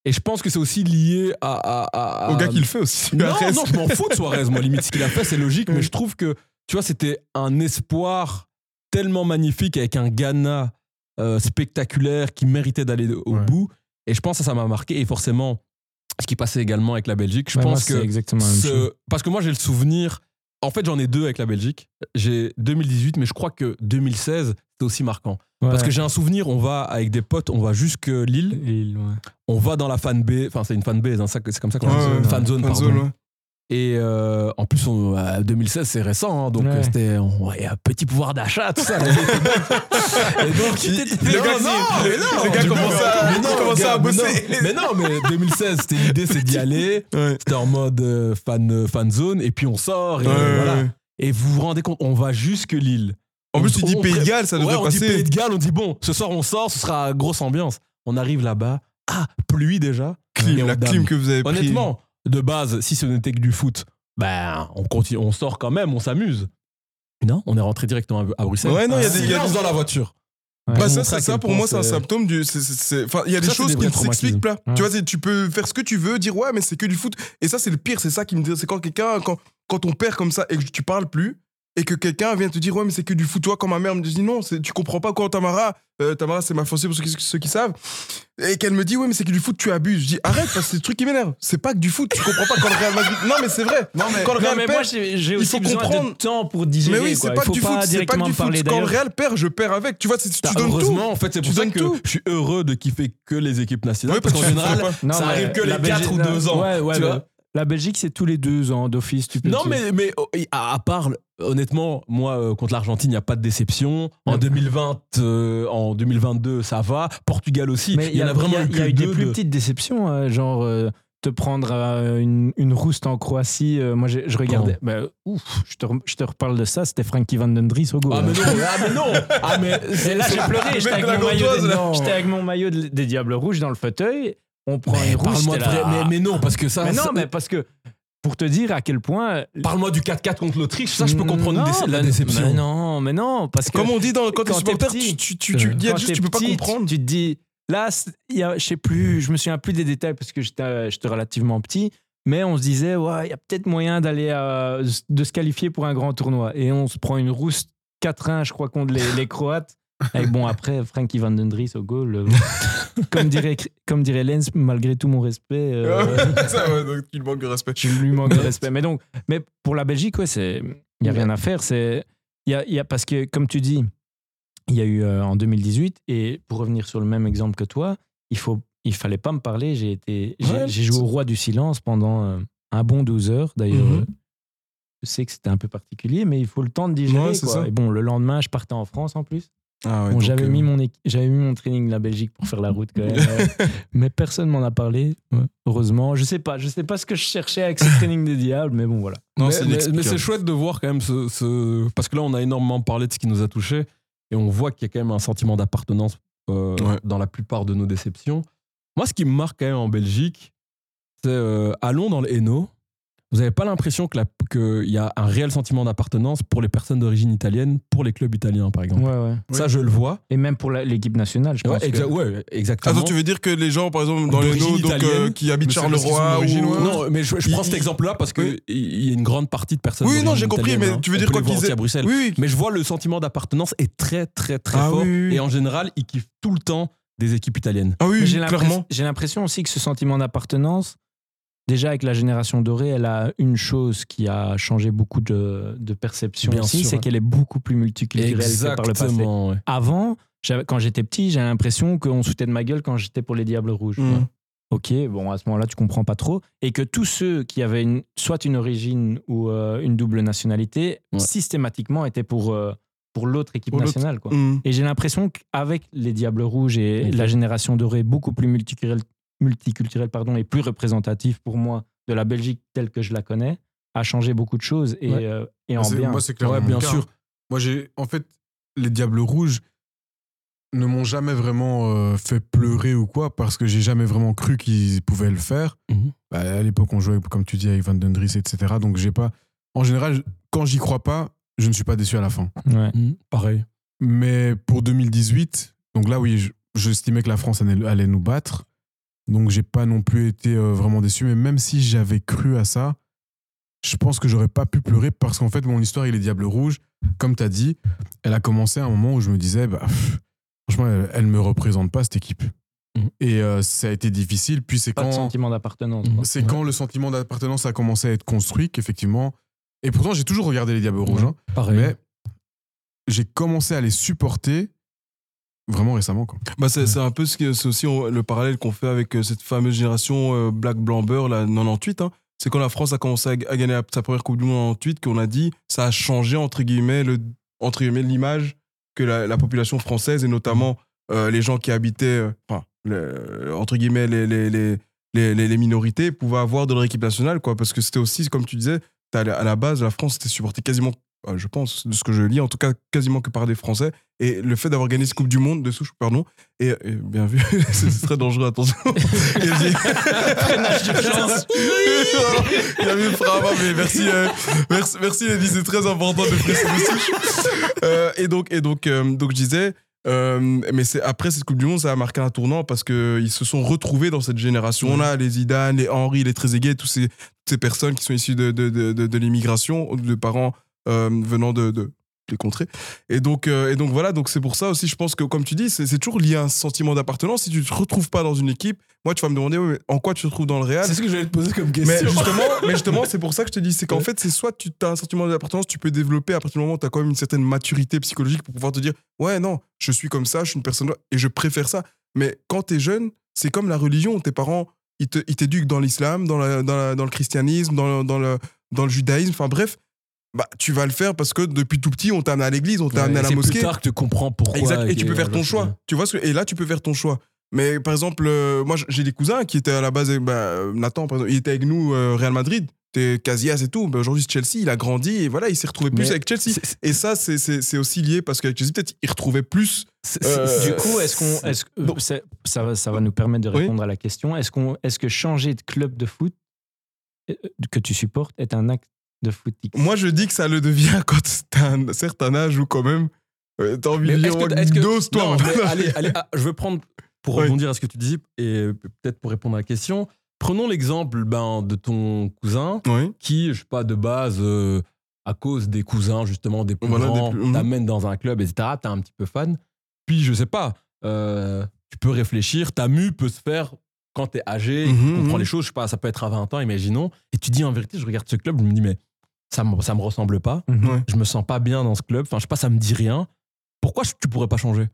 Et je pense que c'est aussi lié à. à- à- Au gars qui le fait aussi. Non, non, je m'en fous de Suarez, moi, limite. Ce qu'il a fait, c'est logique, mais je trouve que, tu vois, c'était un espoir tellement magnifique avec un Ghana euh, spectaculaire qui méritait d'aller au Ouais. bout. Et je pense que ça m'a marqué. Et forcément, ce qui passait également avec la Belgique, je Ouais, pense que. exactement ce-. Parce que moi, j'ai le souvenir. En fait, j'en ai deux avec la Belgique. J'ai 2018, mais je crois que 2016, c'était aussi marquant. Parce que j'ai un souvenir, on va avec des potes, on va jusque Lille, Lille, ouais. on va dans la fan base, enfin c'est une fan base, hein, c'est comme ça qu'on Ouais, dit, ouais, fan zone, Fan pardon. zone, ouais. Et euh, en plus, on, euh, 2016, c'est récent, hein, donc Ouais. euh, c'était on- ouais, un petit pouvoir d'achat, tout ça. et donc, le gars, non, il- mais non, le gars du coup, commençait à- bosser. Mais non, mais 2016, c'était l'idée, c'est d'y aller. Ouais. C'était en mode euh, fan, euh, fan zone, et puis on sort, et voilà. Et vous vous rendez compte, on va jusque Lille. En On- plus, tu dis on Pays de Galles, ça devrait ouais, on dit passer. Pays de Galles, on dit bon, ce soir on sort, ce sera grosse ambiance. On arrive là-bas, ah, pluie déjà. Clim, la clim que vous avez pris. Honnêtement, de base, si ce n'était que du foot, ben, on, continue, on sort quand même, on s'amuse. Non, on est rentré directement à- Bruxelles. Ouais, non, il y a des- il y a Silence des- dans la voiture. Ouais. Bah Pour ça, ça, pour moi, c'est un c'est- symptôme du. il y a des Ça, choses qui ne s'expliquent pas. Ouais. Tu vois, tu peux faire ce que tu veux, dire ouais, mais c'est que du foot. Et ça, c'est le pire. C'est ça qui me dit. C'est quand quelqu'un, quand, quand on perd comme ça et que tu parles plus, et que quelqu'un vient te dire ouais, mais c'est que du foot. Toi, quand ma mère me dit non, tu comprends pas quand Tamara, euh, Tamara, c'est ma fiancée pour ceux qui, ceux qui savent, et qu'elle me dit ouais, mais c'est que du foot, tu abuses. Je dis arrête, parce que c'est le truc qui m'énerve. C'est pas que du foot. Tu comprends pas quand le Real Madrid. Non, mais c'est vrai. Non, mais- quand le Non, Real mais perd, moi, j'ai j'ai il aussi faut besoin comprendre- de temps pour digérer. mais oui, quoi. c'est pas que du foot. C'est pas que directement du parler foot. Quand le. Real perd, je perds avec. Tu vois, tu T'as- donnes tout. heureusement, en fait, c'est Tu pour ça donnes que tout. je suis heureux de kiffer que les équipes nationales. Ouais, parce qu'en parce que tu général, ça mais arrive que la les 4 ou Belgique- 2 ans. La Belgique, c'est tous les deux ans d'office. Tu peux Non, mais, mais oh, à, à part, honnêtement, moi, euh, contre l'Argentine, il n'y a pas de déception. En Ouais. 2020, euh, en 2022, ça va. Portugal aussi. Mais il y en a vraiment il y a, eu il y a eu des plus petites déceptions, euh, genre euh, te prendre une, une rouste en Croatie. moi, je regardais. bah, ouf, je te, je te reparle de ça. C'était Frankie Van Den Dries au goal. Ah, mais hein. non, ah, mais non Ah, mais Et là, j'ai pleuré. J'étais avec, mon maillot des- avec mon maillot de- des Diables Rouges dans le fauteuil. On prend Mais une rousse. parle-moi de vrai. Mais, mais non, parce que ça. Mais non, ça- mais parce que pour te dire à quel point. Parle-moi du 4-4 contre l'Autriche. Ça, je peux comprendre une Non, la mais- déception. Mais non, mais non, parce que Comme on dit dans, quand, quand supporter, petit, tu, tu, tu, tu quand juste, t'es tu peux pas comprendre. Tu te dis, là, y a, je sais plus, je me souviens plus des détails parce que j'étais j'étais relativement petit, mais on se disait, ouais, il y a peut-être moyen d'aller de se qualifier pour un grand tournoi. Et on se prend une rousse 4-1, je crois, contre les, les Croates. Et bon, après, Frankie Van Den Dries au goal. euh, comme, dirait, comme dirait Lens, malgré tout mon respect. euh, ça, ouais, donc tu lui manques de respect. je lui manque de respect. Mais donc, mais pour la Belgique, ouais, il y a rien à faire. C'est, il y a, il y a parce que comme tu dis, il y a eu euh, en 2018 et pour revenir sur le même exemple que toi, il faut, il fallait pas me parler. J'ai été, j'ai, Ouais, j'ai joué au roi du silence pendant euh, un bon 12 heures. D'ailleurs, euh, je sais que c'était un peu particulier, mais il faut le temps de digérer. Ouais, quoi. Et bon, le lendemain, je partais en France en plus. Ah ouais, Bon, donc, j'avais euh, mis mon j'avais mis mon training de la Belgique pour faire la route quand même, euh, mais personne m'en a parlé. Heureusement, je sais pas, je sais pas ce que je cherchais avec ce training des diables, mais bon voilà. Non, mais c'est chouette de voir quand même ce, ce- Parce que là, on a énormément parlé de ce qui nous a touchés. Et on voit qu'il y a quand même un sentiment d'appartenance euh, Ouais. dans la plupart de nos déceptions. Moi, ce qui me marque quand même en Belgique, c'est euh, allons dans le Hainaut. Vous n'avez pas l'impression que qu'il y a un réel sentiment d'appartenance pour les personnes d'origine italienne, pour les clubs italiens, par exemple? Ouais, ouais. Ça, je le vois. Et même pour l'équipe nationale, je pense. Ouais, que- exa- ouais, exactement. Attends, tu veux dire que les gens, par exemple, dans les donc, euh, qui habitent Charleroi ou... Non, mais je, je prends Il- cet exemple-là parce qu'il Oui. il y a une grande partie de personnes. Oui, non, j'ai compris, mais hein. tu veux dire quoi qu'ils aient- à Bruxelles. Oui, oui. Mais je vois le sentiment d'appartenance est très, très, très Ah fort. oui, oui, oui. Et en général, ils kiffent tout le temps des équipes italiennes. Ah oui, clairement. j'ai l'impression aussi que ce sentiment d'appartenance, déjà avec la génération dorée, elle a une chose qui a changé beaucoup de, de perception Bien aussi, c'est qu'elle est beaucoup plus multiculturelle que par le passé. Ouais. Avant, quand j'étais petit, j'avais l'impression qu'on se foutait de ma gueule quand j'étais pour les Diables Rouges. Mm. Ok, bon, à ce moment-là, tu comprends pas trop. Et que tous ceux qui avaient une, soit une origine ou euh, une double nationalité, Ouais. systématiquement étaient pour, euh, pour l'autre équipe Pour nationale. Quoi. Mm. Et j'ai l'impression qu'avec les Diables Rouges et Ok. la génération dorée beaucoup plus multiculturelle, multiculturelle pardon, et plus représentative pour moi de la Belgique telle que je la connais, a changé beaucoup de choses et, Ouais. euh, et en Moi, c'est- bien. Moi, c'est clairement Ouais, bien sûr. Moi, j'ai. En fait, les Diables Rouges ne m'ont jamais vraiment euh, fait pleurer ou quoi, parce que j'ai jamais vraiment cru qu'ils pouvaient le faire. Mhm. Bah, à l'époque, on jouait, comme tu dis, avec Van Den Dries, etc. Donc, j'ai pas. En général, quand j'y crois pas, je ne suis pas déçu à la fin. Ouais. Mhm, pareil. Mais pour 2018, donc là, oui, je- j'estimais que la France allait, allait nous battre. Donc, j'ai pas non plus été euh, vraiment déçu. Mais même si j'avais cru à ça, je pense que j'aurais pas pu pleurer parce qu'en fait, mon histoire, il est Diable Rouge. Comme tu as dit, elle a commencé à un moment où je me disais, bah, pff, franchement, elle, elle me représente pas, cette équipe. Mhm. Et euh, ça a été difficile. Puis c'est quand. sentiment d'appartenance. C'est quand le sentiment d'appartenance a commencé à être construit qu'effectivement. Et pourtant, j'ai toujours regardé les Diables Rouges. hein. Pareil. mais j'ai commencé à les supporter vraiment récemment. Quoi. Bah c'est c'est un peu ce que c'est aussi le parallèle qu'on fait avec euh, cette fameuse génération euh, Black Blanc Beurre la 98 hein. c'est quand la France a commencé à, gagner sa première Coupe du Monde en 98 qu'on a dit ça a changé entre guillemets le entre guillemets l'image que la, la population française et notamment euh, les gens qui habitaient enfin le- entre guillemets les les, les, les, minorités pouvaient avoir de leur équipe nationale quoi parce que c'était aussi comme tu disais à la base la France était supportée quasiment je pense, de ce que je lis, en tout cas quasiment que par des Français. Et le fait d'avoir gagné cette Coupe du Monde de souche, pardon, et, et bien vu, c'est très dangereux, attention. Mais merci, euh, merci, merci, c'est très important de presser de souche. Euh, et donc, et donc, euh, donc je disais, euh, mais c'est après cette Coupe du Monde, ça a marqué un tournant parce que ils se sont retrouvés dans cette génération. On a les Zidane, les Henry, les Trezeguet, ces, toutes ces personnes qui sont issues de, de, de, de, de l'immigration, de parents euh, venant de, de des contrées. Et donc, euh, et donc voilà, donc c'est pour ça aussi, je pense que comme tu dis, c'est toujours lié à un sentiment d'appartenance. Si tu te retrouves pas dans une équipe, moi tu vas me demander ouais, mais en quoi tu te retrouves dans le Real? C'est ce que j'allais te poser comme Mais question. justement, mais justement, c'est pour ça que je te dis, c'est qu'en fait, c'est soit tu as un sentiment d'appartenance, tu peux développer à partir du moment où tu as quand même une certaine maturité psychologique pour pouvoir te dire, ouais, non, je suis comme ça, je suis une personne et je préfère ça. Mais quand tu es jeune, c'est comme la religion, tes parents ils te- ils t'éduquent dans l'islam, dans, la- dans, la- dans le christianisme, dans, le- dans, le, dans le judaïsme, enfin bref, bah, tu vas le faire parce que depuis tout petit, on t'a amené à l'église, on t'a Ouais, amené à la c'est mosquée. plus tard que tu comprends pourquoi. Exact. Et tu peux faire ton choix. Tu vois ce que... Et là, tu peux faire ton choix. Mais par exemple, euh, moi, j'ai des cousins qui étaient à la base, ben, Nathan, par exemple, il était avec nous euh, Real Madrid. C'était Casillas et tout. Ben, Aujourd'hui, c'est Chelsea, il a grandi et voilà, il s'est retrouvé plus Mais avec Chelsea. c'est- Et ça, c'est- c'est c'est aussi lié parce qu'avec Chelsea, peut-être, il retrouvait plus. c'est- Euh, c'est- Du coup, est-ce qu'on, que Donc- ça, ça va, nous permettre de Oui. répondre à la question. Est-ce qu'on, est-ce que changer de club de foot que tu supportes est un acte de foot Moi, je dis que ça le devient quand t'as un certain âge ou quand même. euh, T'as envie Mais de dire, que- est-ce que- dose, toi. Non, mais allez, allez, ah, je veux prendre pour Oui. rebondir à ce que tu dis et peut-être pour répondre à la question. Prenons l'exemple ben, de ton cousin Oui. qui, je sais pas, de base, euh, à cause des cousins, justement, des plus Voilà, des grands, plus- mhm. t'amène dans un club, etc. T'es un petit peu fan. Puis, je sais pas, euh, tu peux réfléchir, ta mue peut se faire quand t'es âgé, Mhm, tu comprends mhm. les choses, je sais pas, ça peut être à 20 ans, imaginons. Et tu dis en vérité, je regarde ce club, je me dis, mais ça me, ça me ressemble pas. Mhm. Ouais. Je me sens pas bien dans ce club. Enfin, je sais pas, ça me dit rien. Pourquoi tu pourrais pas changer?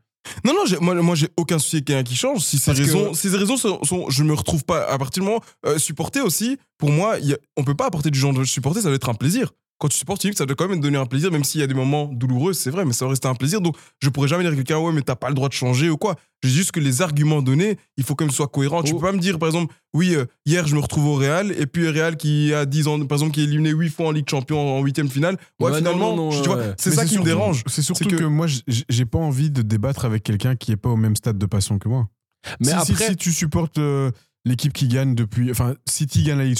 Non, non, moi, moi j'ai aucun souci avec quelqu'un qui change. Si ces que- raisons, si ces raisons sont, sont- je me retrouve pas à partir du moment euh, supporter aussi. Pour moi, a- on peut pas apporter du genre de supporter, ça doit être un plaisir. Quand tu supportes une équipe, ça doit quand même te donner un plaisir, même s'il y a des moments douloureux, c'est vrai, mais ça doit rester un plaisir. Donc, je pourrais jamais dire à quelqu'un, ouais, mais t'as pas le droit de changer ou quoi. J'ai juste que les arguments donnés, il faut quand même que ce soit cohérent. Tu Oh. peux pas me dire, par exemple, oui, euh, hier, je me retrouve au Real, et puis Real qui a 10 ans, par exemple, qui est éliminé 8 fois en Ligue Champion en huitième finale. Ouais, finalement, non, non, non, tu vois, ouais. c'est ça qui me dérange. C'est surtout que... que- moi, j'ai pas envie de débattre avec quelqu'un qui est pas au même stade de passion que moi. Mais si, si- après, si tu supportes euh, l'équipe qui gagne depuis. Enfin, City gagne la Ligue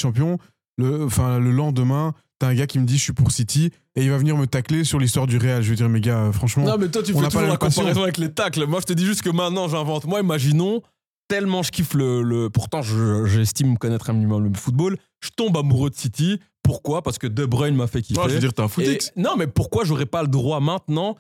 le, enfin, le lendemain, t'as un gars qui me dit je suis pour City et il va venir me tacler sur l'histoire du Real. Je veux dire, mes gars, euh, franchement. Non, mais toi, tu fais toujours la comparaison avec les tacles. Moi, je te dis juste que maintenant, j'invente. Moi, imaginons, tellement je kiffe le. le- pourtant, je- j'estime connaître un minimum le football. Je tombe amoureux de City. Pourquoi? Parce que De Bruyne m'a fait kiffer. Non, je veux dire, t'es un Et- footix. non, mais pourquoi j'aurais pas le droit maintenant?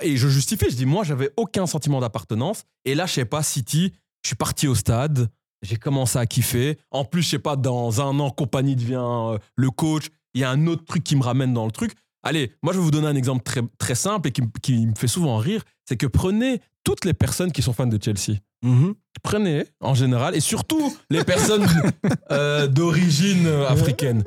Et je justifie, je dis, moi, j'avais aucun sentiment d'appartenance. Et là, je sais pas, City, je suis parti au stade, j'ai commencé à kiffer. En plus, je sais pas, dans un an, compagnie devient euh, le coach. Il y a un autre truc qui me ramène dans le truc. Allez, moi, je vais vous donner un exemple très, très simple et qui, me- qui me fait souvent rire. C'est que prenez toutes les personnes qui sont fans de Chelsea. Mhm. Prenez, en général, et surtout les personnes euh, d'origine africaine.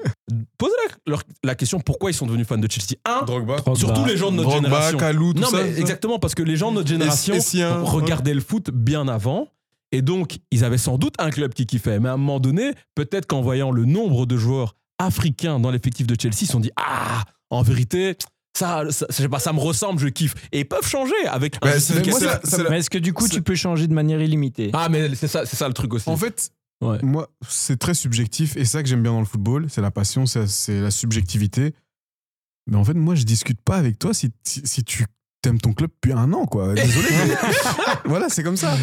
Posez la, leur- la question pourquoi ils sont devenus fans de Chelsea? Un, Drogba. surtout les gens de notre Drogba, génération. Kalou, tout non, ça. mais exactement, parce que les gens de notre génération Essien, regardaient le foot bien avant. Et donc, ils avaient sans doute un club qui kiffait. Mais à un moment donné, peut-être qu'en voyant le nombre de joueurs africains dans l'effectif de Chelsea, ils se sont dit Ah, en vérité, ça, ça, je sais pas, ça me ressemble, je kiffe. Et ils peuvent changer avec moi, c'est la- Mais est-ce que du coup, tu peux changer de manière illimitée? Ah, mais c'est ça, c'est ça le truc aussi. En fait, Ouais. moi, c'est très subjectif et c'est ça que j'aime bien dans le football, c'est la passion, c'est c'est la subjectivité. Mais en fait, moi, je discute pas avec toi si, si, si tu t'aimes ton club depuis un an, quoi. Désolé. mais voilà, c'est comme ça.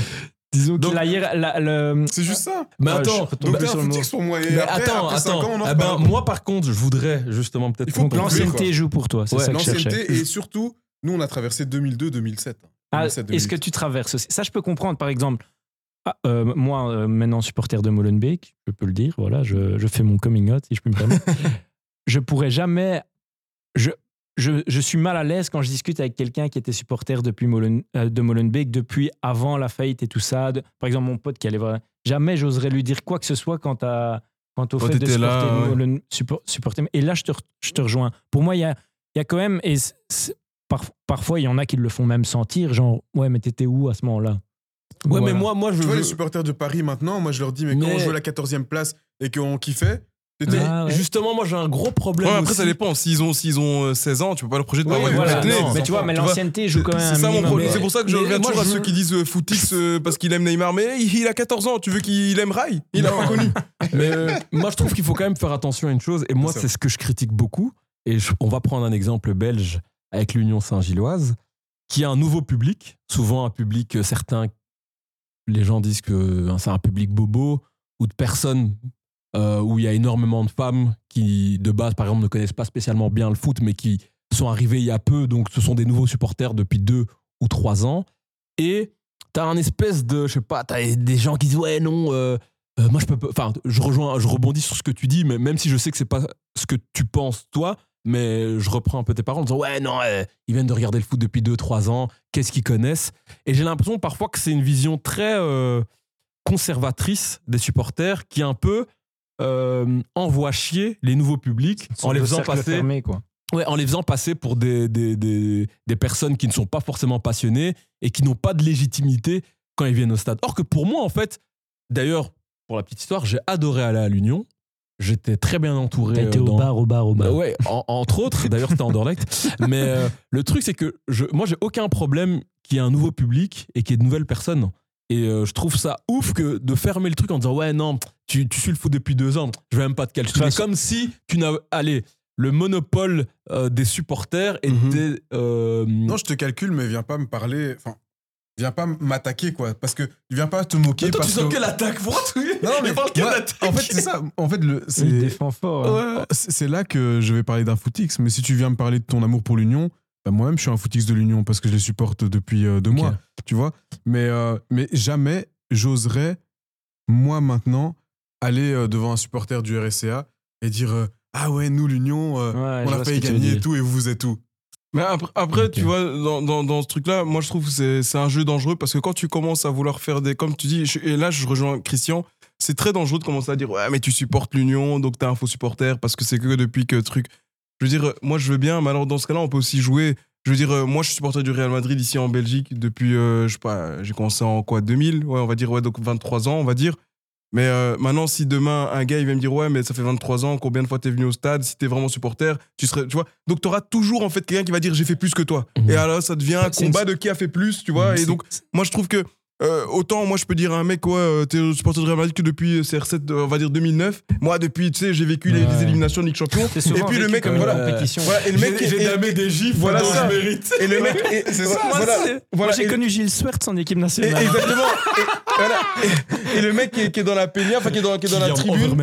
Disons que Donc- la hiér- la- le- C'est juste ça. Mais Ah, attends, je- Donc, bah, t'es un sur le mot. footix pour moi. Et mais après, attends, après cinq attends. ans, on en Eh ben, reparle. moi, par contre, je voudrais justement peut-être. Il faut conclure. l'ancienneté joue pour toi, c'est Ouais, ça que je cherchais. L'ancienneté et surtout, nous, on a traversé 2002-2007. Ah, 2007, Est-ce que tu traverses aussi? Ça, je peux comprendre. Par exemple, ah, euh, moi, euh, maintenant supporter de Molenbeek, je peux le dire, voilà, je, je fais mon coming out, si je puis me permettre. je pourrais jamais. Je, je, je suis mal à l'aise quand je discute avec quelqu'un qui était supporter depuis Molen, euh, de Molenbeek depuis avant la faillite et tout ça. De- par exemple, mon pote qui allait voir. Jamais j'oserais lui dire quoi que ce soit quant, à, quant au Quand fait de là, supporter, ouais. Molen- suppor- supporter. Et là, je te, re- je te rejoins. Pour moi, il y a, il y a quand même. Et par- parfois, il y en a qui le font même sentir, genre, ouais, mais t'étais où à ce moment-là? Ouais, Voilà. mais moi, moi je Tu vois, veux. les supporters de Paris maintenant, moi, je leur dis, mais, quand Mais- on jouait la 14e place et qu'on kiffait. Ah ouais. justement, moi, j'ai un gros problème. Ouais, après, aussi. ça dépend. S'ils ont, s'ils ont euh, 16 ans, tu peux pas leur projeter de Ouais, voilà, non. mais tu vois, mais l'ancienneté joue quand même C'est un ça mon minimum. problème. mais- C'est pour ça que je reviens toujours à ceux qui disent euh, footix euh, parce qu'il aime Neymar. Mais il, il a 14 ans. Tu veux qu'il aime Rai? Il a pas connu. Mais euh, moi, je trouve qu'il faut quand même faire attention à une chose. Et moi, C'est ce que je critique beaucoup. Et je- on va prendre un exemple belge avec l'Union Saint-Gilloise, qui a un nouveau public, souvent un public, euh, certains, les gens disent que euh, c'est un public bobo ou de personnes euh, où il y a énormément de femmes qui, de base, par exemple, ne connaissent pas spécialement bien le foot, mais qui sont arrivées il y a peu. Donc, ce sont des nouveaux supporters depuis deux ou trois ans. Et t'as un espèce de, je sais pas, t'as des gens qui disent ouais non, euh, euh, moi je peux, enfin je rejoins, je rebondis sur ce que tu dis, mais même si je sais que c'est pas ce que tu penses toi, mais je reprends un peu tes paroles en disant ouais non, ils viennent de regarder le foot depuis 2-3 ans, qu'est-ce qu'ils connaissent? Et j'ai l'impression parfois que c'est une vision très, conservatrice des supporters qui un peu euh, envoie chier les nouveaux publics en les faisant passer fermé, quoi. Ouais, en les faisant passer pour des, des, des, des personnes qui ne sont pas forcément passionnées et qui n'ont pas de légitimité quand ils viennent au stade. Or que pour moi, en fait, d'ailleurs, pour la petite histoire, j'ai adoré aller à l'Union. J'étais très bien entouré. Été euh, au bar, au bar, au bar. ouais, en- entre autres. D'ailleurs, c'était Anderlecht. Mais euh, le truc, c'est que je, moi, j'ai aucun problème qu'il y ait un nouveau public et qu'il y ait de nouvelles personnes. Et euh, je trouve ça ouf que de fermer le truc en disant ouais non tu, tu suis le foot depuis deux ans je vais même pas te calculer façon- comme si tu n'as allez le monopole euh, des supporters était euh, Non, je te calcule, mais viens pas me parler. Enfin, viens pas m'attaquer, quoi. Parce que viens pas te moquer. Mais toi, tu sens que... quelle attaque pour toi Non, mais parle quelle attaque en fait, c'est ça. En fait, le, c'est, Il défend fort. hein. Ouais, c'est c'est là que je vais parler d'un footix. Mais si tu viens me parler de ton amour pour l'Union, bah moi-même, je suis un footix de l'Union parce que je les supporte depuis euh, deux mois. Tu vois mais, euh, mais jamais j'oserais, moi maintenant, aller euh, devant un supporter du RSCA et dire euh, Ah ouais, nous, l'Union, euh, Ouais, on a failli gagner et tout, et vous, êtes où? Mais après, après, tu vois, dans, dans, dans ce truc-là, moi je trouve que c'est c'est un jeu dangereux parce que quand tu commences à vouloir faire des. Comme tu dis, je- et là je rejoins Christian, c'est très dangereux de commencer à dire Ouais, mais tu supportes l'Union, donc t'es un faux supporter parce que c'est que depuis que truc. Je veux dire, euh, moi je veux bien, mais alors dans ce cas-là, on peut aussi jouer. Je veux dire, euh, moi je suis supporter du Real Madrid ici en Belgique depuis, euh, je sais pas, j'ai commencé en quoi, 2000 Ouais, on va dire, ouais, donc 23 ans, on va dire. Mais euh, maintenant, si demain un gars il va me dire ouais, mais ça fait 23 ans, combien de fois t'es venu au stade? Si t'es vraiment supporter, tu serais, tu vois? Donc t'auras toujours en fait quelqu'un qui va dire j'ai fait plus que toi. Mhm. Et alors ça devient un combat de qui a fait plus, tu vois? Et C'est- donc moi je trouve que euh, autant moi je peux dire à un mec ouais, euh, t'es supporter de Real Madrid que depuis euh, CR7, euh, on va dire 2009. Moi depuis tu sais j'ai vécu les, Ouais. les éliminations de Ligue Champion. Et puis le mec voilà. compétition. Voilà, et le mec j'ai damé des gifs voilà ça. je mérite Et le mec et- C'est voilà, ça, moi, voilà, voilà, j'ai et- connu Gilles Swerts en équipe et- nationale. exactement. Et, voilà. Et- et le mec qui est, qui est dans la peña, enfin qui est dans, qui est dans la tribune.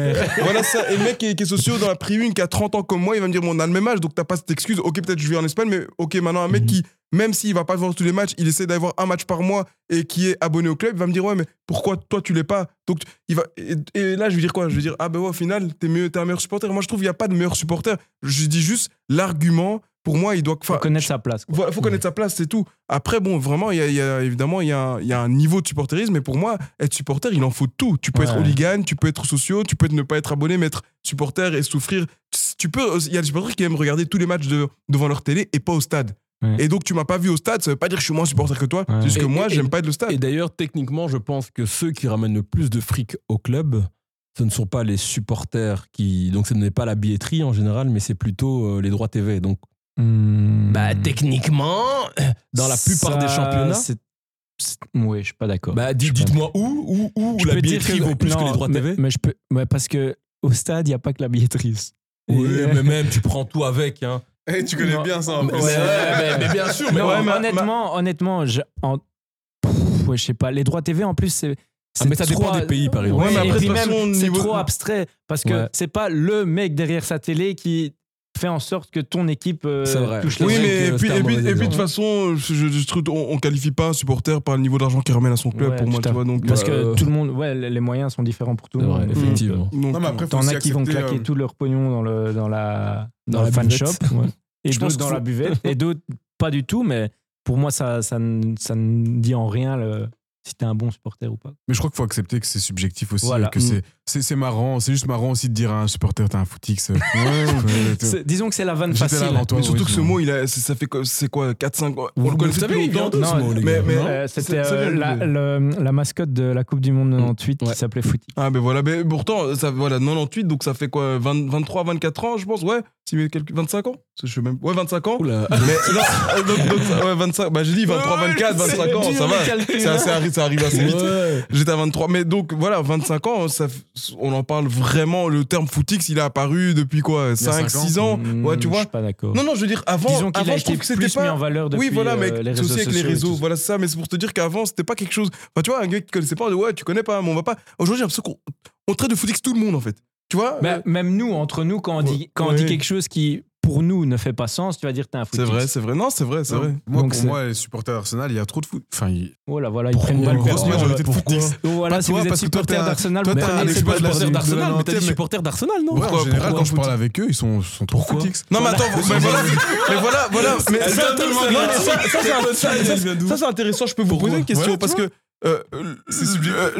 Voilà ça. Et le mec qui est, qui est socio dans la tribune, qui a 30 ans comme moi, il va me dire, bon, on a le même âge, donc t'as pas cette excuse. Ok, peut-être je vis en Espagne, mais ok, maintenant un mec qui, même s'il va pas voir tous les matchs, il essaie d'avoir un match par mois et qui est abonné au club, il va me dire, ouais, mais pourquoi toi tu l'es pas? Donc il va. Et, et là, je vais dire quoi? Je vais dire, ah ben ouais, au final, t'es mieux, t'es un meilleur supporter. Moi, je trouve qu'il y a pas de meilleur supporter. Je dis juste l'argument. Pour moi, il doit. Faut connaître sa place. quoi. Voilà, faut connaître sa place, c'est tout. Après, bon, vraiment, il y a, il y a- évidemment, il y, a un- il y a un niveau de supporterisme, mais pour moi, être supporter, il en faut tout. Tu peux être hooligan, tu peux être sociaux, tu peux ne pas être abonné, mais être supporter et souffrir. Tu peux, il y a des supporters qui aiment regarder tous les matchs de- devant leur télé et pas au stade. Ouais. Et donc, tu m'as pas vu au stade, ça veut pas dire que je suis moins supporter que toi. Ouais. C'est juste que Et- moi, j'aime pas être le stade. Et d'ailleurs, techniquement, je pense que ceux qui ramènent le plus de fric au club, ce ne sont pas les supporters qui. Donc, ce n'est pas la billetterie en général, mais c'est plutôt euh, les droits TV. Donc, Hmm. bah, techniquement, dans la plupart Ça, des championnats. Ouais, je suis pas d'accord. Bah, dites-moi où, où, où Je la billetterie vaut plus que non, les droits mais, TV. Mais je peux, parce que au stade, il n'y a pas que la billetterie. Oui, Et- mais même, tu prends tout avec. Hein. Eh, tu connais Non. bien ça en Mais, plus. ouais, mais- mais bien sûr, mais Non, ouais, mais- honnêtement, honnêtement, je, en, Pff, ouais, je sais pas. Les droits TV, en plus, c'est. Ah, mais ça trop- dépend des pays, par exemple. Ouais, Ouais, mais et après, c'est niveau- trop abstrait parce que Ouais. c'est pas le mec derrière sa télé qui fait en sorte que ton équipe euh, vrai. touche les Oui, mais vrai et puis, c'était un et puis, mauvais et puis, de toute façon, je, je- je trouve on, on qualifie pas un supporter par le niveau d'argent qu'il ramène à son club, Ouais, pour moi, tu vois. Donc, Parce euh, que tout le monde, ouais, les les moyens sont différents pour tout le monde. effectivement. donc, Non, mais après, T'en as qui vont claquer euh, tout leur pognon dans, le, dans la, dans Dans le la fan shop. ouais. Et d'autres dans la buvette. Et d'autres pas du tout, mais pour moi, ça, ça, ne- ça ne dit en rien le, si t'es un bon supporter ou pas. Mais je crois qu'il faut accepter que c'est subjectif aussi. Voilà. Que c'est, c'est, c'est marrant. C'est juste marrant aussi de dire à un supporter, t'es un footix. Ouais, C'est- Disons que c'est la vanne facile. là avant toi. mais surtout oui, que ce mot, il a, c'est- ça fait quoi- c'est quoi 4-5 ans On Vous- le savez, depuis il vient longtemps. ce Non, mot, les mais- gars mais- non Euh, C'était euh, la, de- le- la mascotte de la Coupe du Monde 98 Ouais. qui s'appelait Footy. Ah ben voilà, mais pourtant, ça, voilà, 98, donc ça fait quoi 20 23, 24 ans, je pense, ouais si, mais quelques, 25 ans Je sais même Ouais, 25 ans. Oula. Mais non, euh, donc, donc, ça- ouais, 25, bah j'ai dit 23, Ouais, 24, c'est 25 ans, ça va. Ça, arrive, assez vite. Ouais. J'étais à 23, mais donc voilà, 25 ans, ça, f- on en parle vraiment. Le terme footix, il est apparu depuis quoi 5, cinq 6 ans Hmm, Ouais, tu Je vois suis pas d'accord. Non, non, je veux dire, avant, Disons avant je trouve que c'était mis pas. en valeur depuis oui, voilà, mais euh, les c'est aussi avec les réseaux. Voilà, c'est ça. Mais c'est pour te dire qu'avant, c'était pas quelque chose. Enfin, tu vois, un gars qui connaissait pas, on dit, ouais, tu connais pas, mais on va pas. Aujourd'hui, j'ai l'impression qu'on on traite de footix tout le monde, en fait. Tu vois Mais euh, même nous, entre nous, quand on dit, quand on dit quelque chose qui, pour nous, ne fait pas sens, tu vas dire que t'es un C'est footix. vrai, c'est vrai. Non, c'est vrai, c'est vrai. Moi, Donc pour c'est- moi, les supporters d'Arsenal, il y a trop de foot. Enfin, il- Voilà, voilà, ils prennent une balle Grosse majorité de. Donc Voilà, Pas si toi, vous êtes supporter d'Arsenal, toi, vous t'es supporter d'Arsenal, mais t'as dit 90e. supporter d'Arsenal, non Ouais, en général, quand je parle avec eux, ils sont, sont trop footix. Non, mais attends, mais voilà, mais voilà, voilà, mais ça, c'est c'est intéressant. Je peux vous poser une question parce que euh, euh, euh,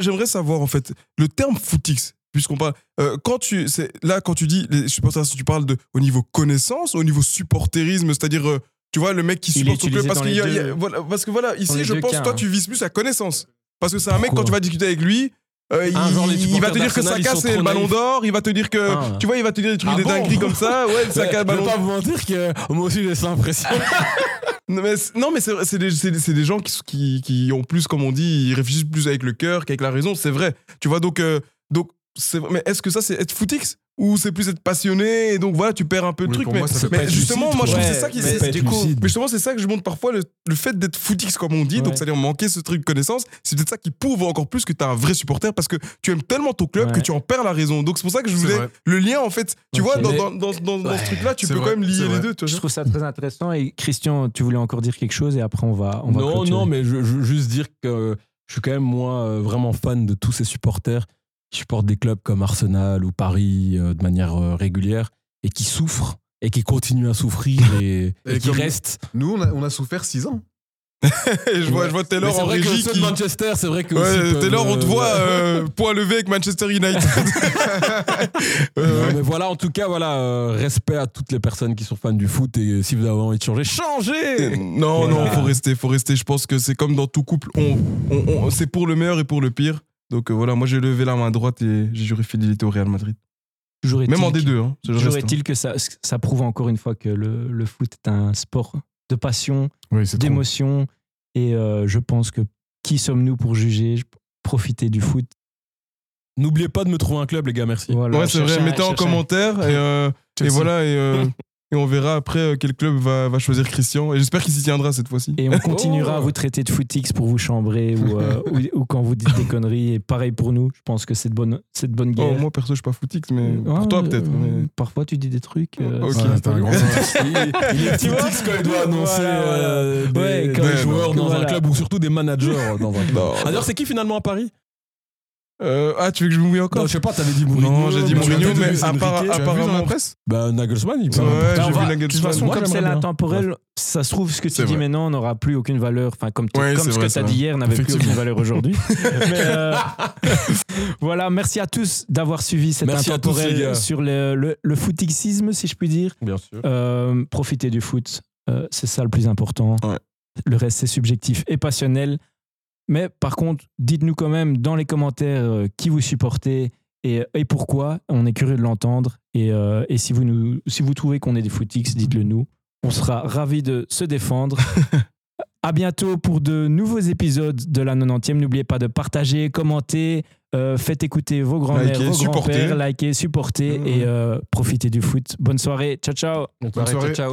j'aimerais savoir en fait le terme footix. Puisqu'on parle, euh, quand tu, c'est là quand tu dis les supporters, tu parles de au niveau connaissance, au niveau supporterisme, c'est-à-dire, euh, tu vois, le mec qui supporte son club, parce qu'il y a- il y a- deux- voilà, parce que voilà, ici, je deux pense, cas, toi, hein. tu vises plus la connaissance, parce que c'est un mec Pourquoi quand tu vas discuter avec lui. euh, il, genre il va te dire que Saka c'est le ballon d'or, il va te dire que, Ah. tu vois, il va te dire des trucs, Ah des bon dingueries comme ça, ouais, Saka Je ballon vais d'or. pas vous mentir que moi aussi j'ai cette impression. Non mais, c'est- non, mais c'est c'est des, c'est c'est des gens qui, qui, qui ont plus, comme on dit, ils réfléchissent plus avec le cœur qu'avec la raison, c'est vrai. Tu vois, donc, euh, donc vrai. mais est-ce que ça c'est être footix ou c'est plus être passionné et donc voilà, tu perds un peu le Oui, truc. Mais, ça justement, lucide, moi je trouve que Ouais, c'est ça qui. mais du coup, mais justement, c'est ça que je montre parfois le, le fait d'être footix, comme on dit, donc c'est-à-dire manquer ce truc de connaissance, c'est peut-être ça qui prouve encore plus que tu es un vrai supporter parce que tu aimes tellement ton club que tu en perds la raison. Donc c'est pour ça que je voulais le lien en fait. Tu vois, dans, dans, dans, ce truc-là, tu C'est peux vrai, quand même lier les deux. Tu Je vois. trouve ça très intéressant. Et Christian, tu voulais encore dire quelque chose et après on va. On va non, clôturer. non, mais je, je veux juste dire que je suis quand même, moi, euh, vraiment fan de tous ces supporters qui supportent des clubs comme Arsenal ou Paris euh, de manière euh, régulière et qui souffrent et qui continuent à souffrir et, et Et qui restent. Nous, on a, on a souffert 6 ans. Je vois, je vois Taylor en vrai régie qui. de Manchester, c'est vrai que. Ouais, Taylor, on te euh, voit euh, point levé avec Manchester United. Non, mais voilà, en tout cas, voilà, respect à toutes les personnes qui sont fans du foot et si vous avez envie de changer, changez non, non, Voilà. faut rester, faut rester. Je pense que c'est comme dans tout couple, on, on- on- c'est pour le meilleur et pour le pire. Donc euh, voilà, moi j'ai levé la main droite et j'ai juré fidélité au Real Madrid. Toujours Même en que- D2, hein, Toujours reste, hein. est-il que ça, ça prouve encore une fois que le, le foot est un sport de passion, Oui, c'est trop. d'émotion. Et euh, je pense que qui sommes-nous pour juger Profiter du foot? N'oubliez pas de me trouver un club, les gars, merci. Voilà, Ouais, c'est vrai, mettez en un- commentaire et, euh, et voilà, et, euh, et on verra après euh, quel club va, va choisir Christian. Et j'espère qu'il s'y tiendra cette fois-ci. Et on continuera Oh. à vous traiter de footix pour vous chambrer ou, euh, ou, ou quand vous dites des conneries. Et pareil pour nous, je pense que c'est de bonne, c'est de bonne Oh, guerre. moi perso, je suis pas footix, mais Ah, pour toi peut-être. euh, mais- Parfois, tu dis des trucs. euh, Ok. c'est Ouais, t'as un grand sens. Il, il est footix quand il doit annoncer Voilà, euh, des, Ouais, des comme- joueurs dans voilà. un club ou surtout des managers dans un club. Non, D'ailleurs, c'est qui finalement à Paris? Euh, ah, tu veux que je me mouille encore Non, je sais pas, t'avais dit Mourinho. Non, j'ai dit mais Mourinho, mais la apparemment. presse Bah, Nagelsmann, il peut. Ouais, j'ai vu Nagelsmann. de toute façon, Moi, comme c'est l'intemporel, ça se trouve, ce que tu dis vrai. maintenant n'aura plus aucune valeur. Enfin, comme, Ouais, comme ce vrai, que tu c'est as vrai. dit hier n'avait plus aucune valeur aujourd'hui. Mais, euh, voilà, merci à tous d'avoir suivi cet Merci tous, sur le, le, le footixisme, si je puis dire. Bien sûr. Euh, profitez du foot, euh, c'est ça le plus important. Le reste, c'est subjectif et passionnel. Mais par contre, dites-nous quand même dans les commentaires euh, qui vous supportez et, et pourquoi. On est curieux de l'entendre. Et, euh, et si, vous nous, si vous trouvez qu'on est des footix, dites-le nous. On sera ravis de se défendre. à bientôt pour de nouveaux épisodes de la 90e. N'oubliez pas de partager, commenter, euh, faites écouter vos grands-mères, vos supporter. grands-pères, liker, supporter Mmh. et euh, profitez du foot. Bonne soirée. Ciao, ciao. Bonne soirée. Ciao.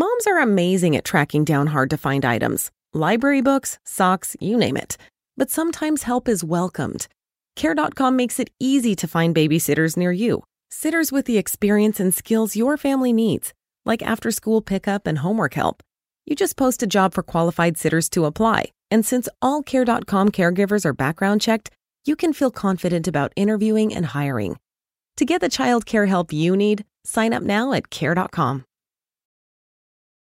Moms are amazing at tracking down hard to find items library books, socks, you name it. But sometimes help is welcomed. Care.com makes it easy to find babysitters near you, sitters with the experience and skills your family needs, like after school pickup and homework help. You just post a job for qualified sitters to apply. And since all Care.com caregivers are background checked, you can feel confident about interviewing and hiring. To get the child care help you need, sign up now at Care.com.